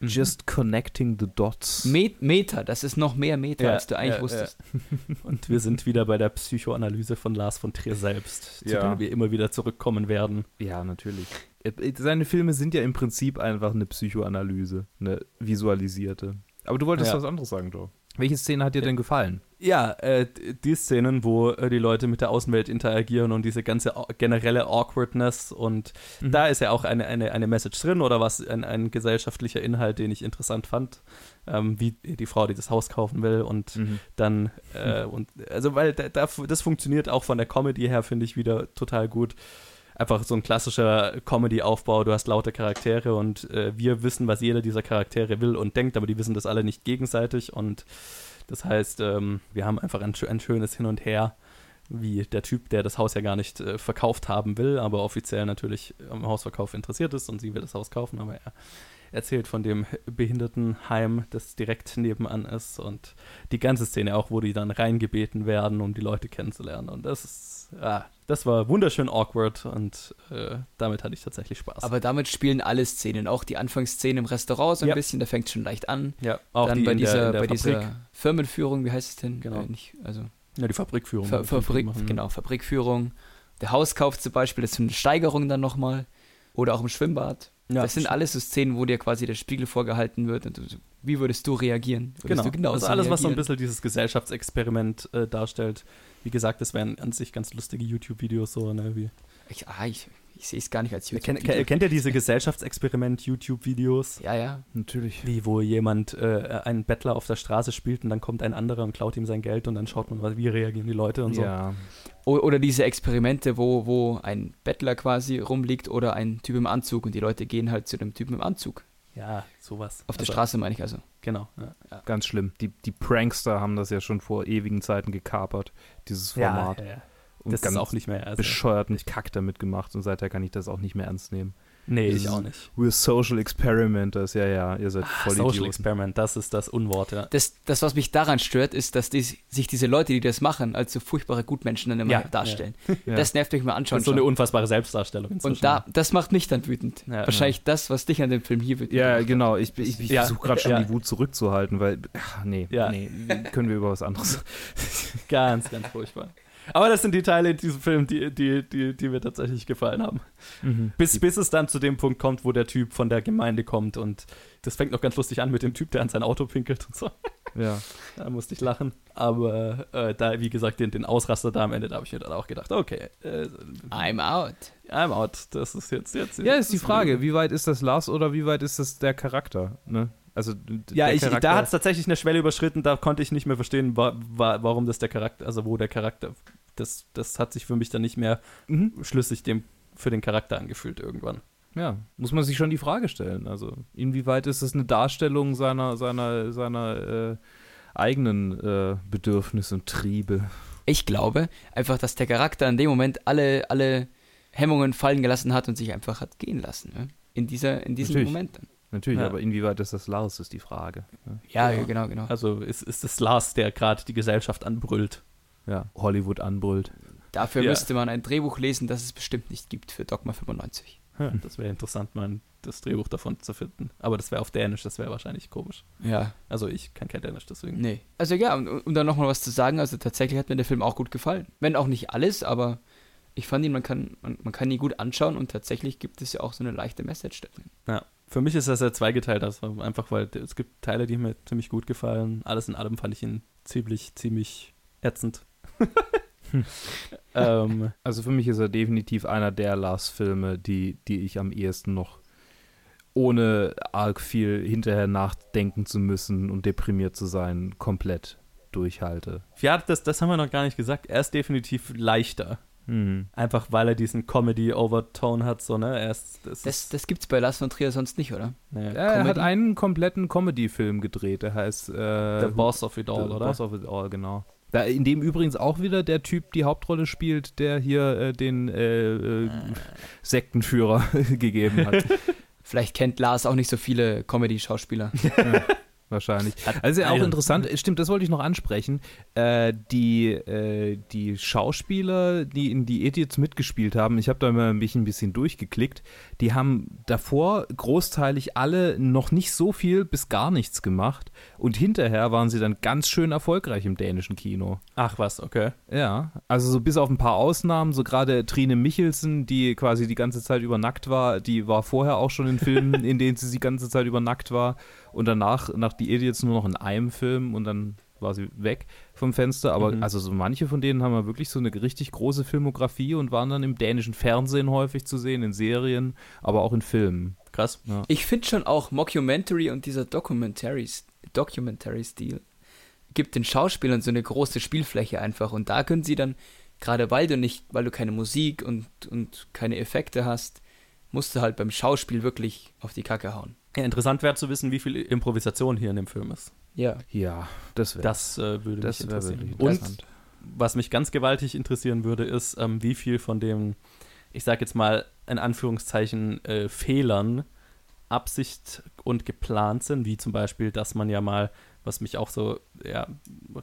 Just connecting the dots. Met Meta, das ist noch mehr Meta, Ja, als du eigentlich ja, wusstest. Und wir sind wieder bei der Psychoanalyse von Lars von Trier selbst, zu Ja. der wir immer wieder zurückkommen werden. Ja, natürlich. Äh, Seine Filme sind ja im Prinzip einfach eine Psychoanalyse, eine visualisierte. Aber du wolltest Ja. was anderes sagen, Joe. Welche Szene hat dir denn gefallen? Ja, äh, die Szenen, wo äh, die Leute mit der Außenwelt interagieren und diese ganze generelle Awkwardness und Mhm. da ist ja auch eine, eine, eine Message drin oder was, ein, ein gesellschaftlicher Inhalt, den ich interessant fand, ähm, wie die Frau, die das Haus kaufen will und Mhm. dann, äh, und also weil da, da, das funktioniert auch von der Comedy her, finde ich, wieder total gut. Einfach so ein klassischer Comedy-Aufbau, du hast laute Charaktere und äh, wir wissen, was jeder dieser Charaktere will und denkt, aber die wissen das alle nicht gegenseitig. Und das heißt, ähm, wir haben einfach ein, ein schönes Hin und Her, wie der Typ, der das Haus ja gar nicht äh, verkauft haben will, aber offiziell natürlich am Hausverkauf interessiert ist und sie will das Haus kaufen, aber er erzählt von dem Behindertenheim, das direkt nebenan ist und die ganze Szene auch, wo die dann reingebeten werden, um die Leute kennenzulernen und das ist, ja, das war wunderschön awkward und äh, damit hatte ich tatsächlich Spaß. Aber damit spielen alle Szenen, auch die Anfangsszene im Restaurant so ein Ja. bisschen, da fängt es schon leicht an. ja, auch Dann die bei der- dieser, in der bei dieser Firmenführung, wie heißt es denn? Genau. Äh, nicht, also ja, die Fabrikführung. Fa Fabrik, genau, Fabrikführung. Der Hauskauf zum Beispiel, das ist eine Steigerung dann nochmal. Oder auch im Schwimmbad. Ja, das sind alles so Szenen, wo dir quasi der Spiegel vorgehalten wird und du, wie würdest du reagieren? Würdest Genau. du also alles, was so ein bisschen dieses Gesellschaftsexperiment äh, darstellt. Wie gesagt, das wären an sich ganz lustige YouTube-Videos so, ne? Wie, Ich, ah, ich, ich sehe es gar nicht als YouTube. kennt, kennt ihr diese Gesellschaftsexperiment-YouTube-Videos? ja, ja. Natürlich. Wie, wo jemand äh, einen Bettler auf der Straße spielt und dann kommt ein anderer und klaut ihm sein Geld und dann schaut man, wie reagieren die Leute und so. Ja. O- Oder diese Experimente, wo, wo ein Bettler quasi rumliegt oder ein Typ im Anzug und die Leute gehen halt zu dem Typen im Anzug. Ja, sowas. Auf der Also, Straße meine ich also. Genau. Ja. Ganz schlimm. Die, die Prankster haben das ja schon vor ewigen Zeiten gekapert, dieses Format. Ja, ja. Und Das ganz ist auch nicht mehr. Also, bescheuerten Kack damit gemacht und seither kann ich das auch nicht mehr ernst nehmen. nee, Das ich auch nicht. We're social experimenters, ja, ja, ihr seid voll Ah, Social Idioten. Experiment, das ist das Unwort, ja. Das, das, was mich daran stört, ist, dass die, sich diese Leute, die das machen, als so furchtbare Gutmenschen dann immer Ja, darstellen. Ja. Das nervt mich mal Das anschauen. ist so eine unfassbare Selbstdarstellung inzwischen. und da, das macht mich dann wütend. Ja. Wahrscheinlich das, was dich an dem Film hier wütend Ja, macht. genau. Ich, ich, ich Ja, versuche gerade schon ja. die Wut zurückzuhalten, weil, ach, nee, Ja. nee, können wir über was anderes. Ganz, ganz furchtbar. Aber das sind die Teile in diesem Film, die, die, die, die mir tatsächlich gefallen haben. Bis, bis es dann zu dem Punkt kommt, wo der Typ von der Gemeinde kommt und das fängt noch ganz lustig an mit dem Typ, der an sein Auto pinkelt und so. Ja. Da musste ich lachen. Aber äh, da, wie gesagt, den, den Ausraster da am Ende, da habe ich mir dann auch gedacht, okay, äh, I'm out. I'm out. Das ist jetzt, jetzt. ja, ist die Frage, wie weit ist das Lars oder wie weit ist das der Charakter? Ne? Also, Ja, ich, da hat es tatsächlich eine Schwelle überschritten, da konnte ich nicht mehr verstehen, wa wa warum das der Charakter, also wo der Charakter, das, das hat sich für mich dann nicht mehr Mhm. schlüssig dem, für den Charakter angefühlt irgendwann. Ja, muss man sich schon die Frage stellen. Also, inwieweit ist es eine Darstellung seiner, seiner, seiner äh, eigenen äh, Bedürfnisse und Triebe? Ich glaube einfach, dass der Charakter in dem Moment alle, alle Hemmungen fallen gelassen hat und sich einfach hat gehen lassen. Ne? In, dieser, in diesem Natürlich. Moment dann. Natürlich, Ja. aber inwieweit ist das Lars, ist die Frage. ne? Ja, Ja. ja, genau, genau. Also ist, ist es Lars, der gerade die Gesellschaft anbrüllt. Ja, Hollywood anbrüllt. Dafür Ja. müsste man ein Drehbuch lesen, das es bestimmt nicht gibt für Dogma 95. Ja, das wäre interessant, mal das Drehbuch davon zu finden. Aber das wäre auf Dänisch, das wäre wahrscheinlich komisch. Ja, Also ich kann kein Dänisch, deswegen. nee. Also ja, um, um dann nochmal was zu sagen, also tatsächlich hat mir der Film auch gut gefallen. Wenn auch nicht alles, aber ich fand ihn, man kann, man, man kann ihn gut anschauen und tatsächlich gibt es ja auch so eine leichte Message da drin. Ja. Für mich ist das ja zweigeteilt, also einfach weil es gibt Teile, die mir ziemlich gut gefallen. Alles in allem fand ich ihn ziemlich, ziemlich ätzend. ähm, Also für mich ist er definitiv einer der Lars-Filme, die, die ich am ehesten noch ohne arg viel hinterher nachdenken zu müssen und deprimiert zu sein, komplett durchhalte. ja, das, das haben wir noch gar nicht gesagt. Er ist definitiv leichter. Mhm. Einfach weil er diesen Comedy-Overtone hat, so, ne? Er ist, das Das, das gibt's bei Lars von Trier sonst nicht, oder? ne, Er hat einen kompletten Comedy-Film gedreht, der heißt äh, The Boss of It All, The oder? Boss of It All, genau. Da, in dem übrigens auch wieder der Typ die Hauptrolle spielt, der hier äh, den äh, äh, Sektenführer gegeben hat. Vielleicht kennt Lars auch nicht so viele Comedy-Schauspieler. Wahrscheinlich. Also ja auch interessant, stimmt, das wollte ich noch ansprechen. Äh, die, äh, die Schauspieler, die in die Idiots mitgespielt haben, ich habe da mal mich ein bisschen durchgeklickt, die haben davor großteilig alle noch nicht so viel bis gar nichts gemacht und hinterher waren sie dann ganz schön erfolgreich im dänischen Kino. Ach was, okay. Ja, also so bis auf ein paar Ausnahmen, so gerade Trine Michelsen, die quasi die ganze Zeit über nackt war, die war vorher auch schon in Filmen, in denen sie die ganze Zeit über nackt war und danach, nach die Idiots nur noch in einem Film und dann war sie weg vom Fenster, aber Mhm. also so manche von denen haben ja wirklich so eine richtig große Filmografie und waren dann im dänischen Fernsehen häufig zu sehen, in Serien, aber auch in Filmen. Krass. Ich finde schon auch Mockumentary und dieser Documentary- Documentary-Stil gibt den Schauspielern so eine große Spielfläche einfach und da können sie dann, gerade weil du nicht, weil du keine Musik und, und keine Effekte hast, musst du halt beim Schauspiel wirklich auf die Kacke hauen. Ja, interessant wäre zu wissen, wie viel Improvisation hier in dem Film ist. Ja. Ja, das wäre Das äh, würde das mich interessieren. Und interessant. was mich ganz gewaltig interessieren würde, ist, ähm, wie viel von dem, ich sag jetzt mal in Anführungszeichen, äh, Fehlern Absicht und geplant sind, wie zum Beispiel, dass man ja mal, was mich auch so ja,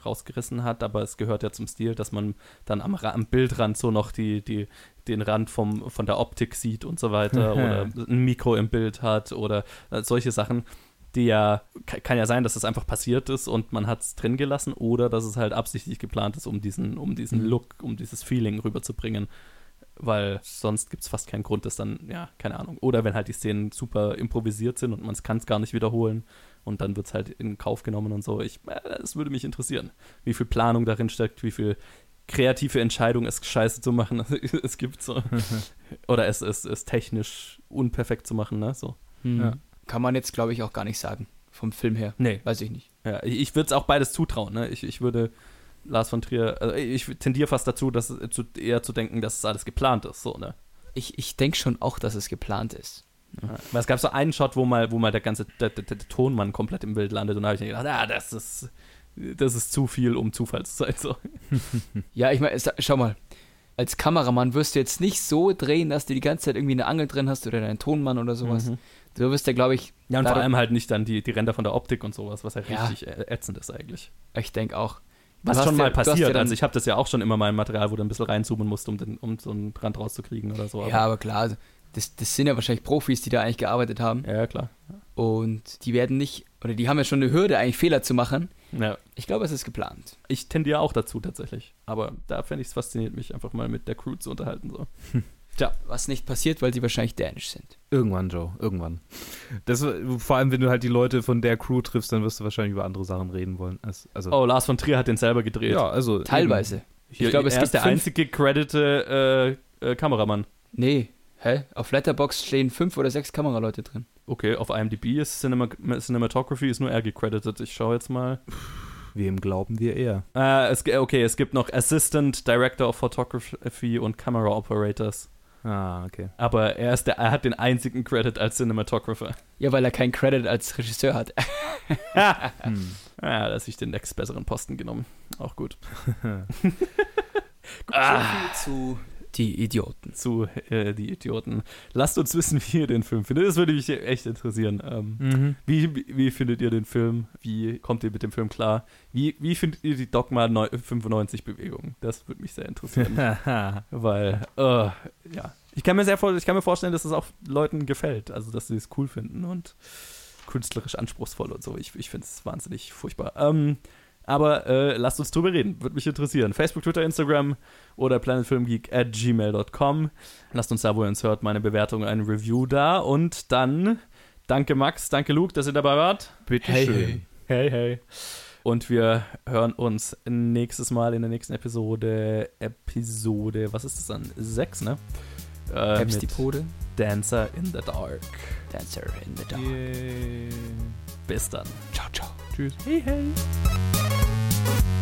rausgerissen hat, aber es gehört ja zum Stil, dass man dann am, am Bildrand so noch die, die, den Rand vom, von der Optik sieht und so weiter oder ein Mikro im Bild hat oder äh, solche Sachen die ja, ka- kann ja sein, dass es einfach passiert ist und man hat es drin gelassen oder dass es halt absichtlich geplant ist, um diesen, um diesen Mhm. Look, um dieses Feeling rüberzubringen. Weil sonst gibt es fast keinen Grund, das dann, ja, keine Ahnung. Oder wenn halt die Szenen super improvisiert sind und man kann es gar nicht wiederholen und dann wird es halt in Kauf genommen und so. Ich, äh, das würde mich interessieren, wie viel Planung darin steckt, wie viel kreative Entscheidung es scheiße zu machen es gibt so. Oder es, es, es technisch unperfekt zu machen, ne? So. Hm. Ja. Kann man jetzt, glaube ich, auch gar nicht sagen. Vom Film her. Nee. Weiß ich nicht. Ja, ich, ich würde es auch beides zutrauen, ne? Ich, ich würde Lars von Trier, also ich tendiere fast dazu, dass zu, eher zu denken, dass es alles geplant ist, so, ne? Ich, ich denke schon auch, dass es geplant ist. Ja. Weil es gab so einen Shot, wo mal, wo mal der ganze der, der, der Tonmann komplett im Bild landet und da habe ich mir gedacht, ah, das ist, das ist zu viel, um Zufall zu sein. So. Ja, ich meine, schau mal. Als Kameramann wirst du jetzt nicht so drehen, dass du die ganze Zeit irgendwie eine Angel drin hast oder deinen Tonmann oder sowas. Mhm. Du wirst ja, glaube ich, Ja, und vor allem halt nicht dann die, die Ränder von der Optik und sowas, was ja Ja. richtig äh, ätzend ist eigentlich. ich denke auch. Was schon ja- mal passiert. ja also ich habe das ja auch schon immer mal im Material, wo du ein bisschen reinzoomen musst, um, den, um so einen Rand rauszukriegen oder so. ja, aber klar, also das, das sind ja wahrscheinlich Profis, die da eigentlich gearbeitet haben. ja, klar. Und die werden nicht, oder die haben ja schon eine Hürde, eigentlich Fehler zu machen. Ja. Ich glaube, es ist geplant. Ich tendiere auch dazu tatsächlich. Aber da fände ich es fasziniert, mich einfach mal mit der Crew zu unterhalten. So. Was nicht passiert, weil sie wahrscheinlich dänisch sind. Irgendwann, Joe, irgendwann. Das, vor allem, wenn du halt die Leute von der Crew triffst, dann wirst du wahrscheinlich über andere Sachen reden wollen. Als, also, Oh, Lars von Trier hat den selber gedreht. ja, also. Teilweise. Hier, ich glaube, es er ist der fünf- einzige credite äh, äh, Kameramann. Nee, hä? Auf Letterbox stehen fünf oder sechs Kameraleute drin. Okay, auf IMDb ist Cinema Cinematography ist nur er gecredited. Ich schaue jetzt mal. Wem glauben wir eher? Äh, es, okay, es gibt noch Assistant Director of Photography und Camera Operators. Ah, okay. Aber er, ist der, er hat den einzigen Credit als Cinematographer. Ja, weil er keinen Credit als Regisseur hat. Hm. Ja, da hat sich den nächst besseren Posten genommen. Auch gut. Ah. zu die Idioten. Zu äh, die Idioten. Lasst uns wissen, wie ihr den Film findet. Das würde mich echt interessieren. Ähm, Mhm. wie, wie, wie findet ihr den Film? Wie kommt ihr mit dem Film klar? Wie, wie findet ihr die Dogma 95 Bewegung? Das würde mich sehr interessieren. Weil, äh, ja. Ich kann, mir sehr ich kann mir vorstellen, dass es auch Leuten gefällt. Also, dass sie es cool finden und künstlerisch anspruchsvoll und so. Ich, ich finde es wahnsinnig furchtbar. Ähm, aber äh, lasst uns drüber reden. Würde mich interessieren. Facebook, Twitter, Instagram oder planetfilmgeek at gmail.com. Lasst uns da, wo ihr uns hört, meine Bewertung, ein Review da. Und dann danke Max, danke Luke, dass ihr dabei wart. Bitte Hey, schön. hey. Hey, hey. Und wir hören uns nächstes Mal in der nächsten Episode. Episode, was ist das dann? Sechs, ne? Äh, die Pode. Dancer in the Dark. Dancer in the Dark. Yay. Bis dann. Ciao, ciao. Tschüss. Hey, hey. Bye.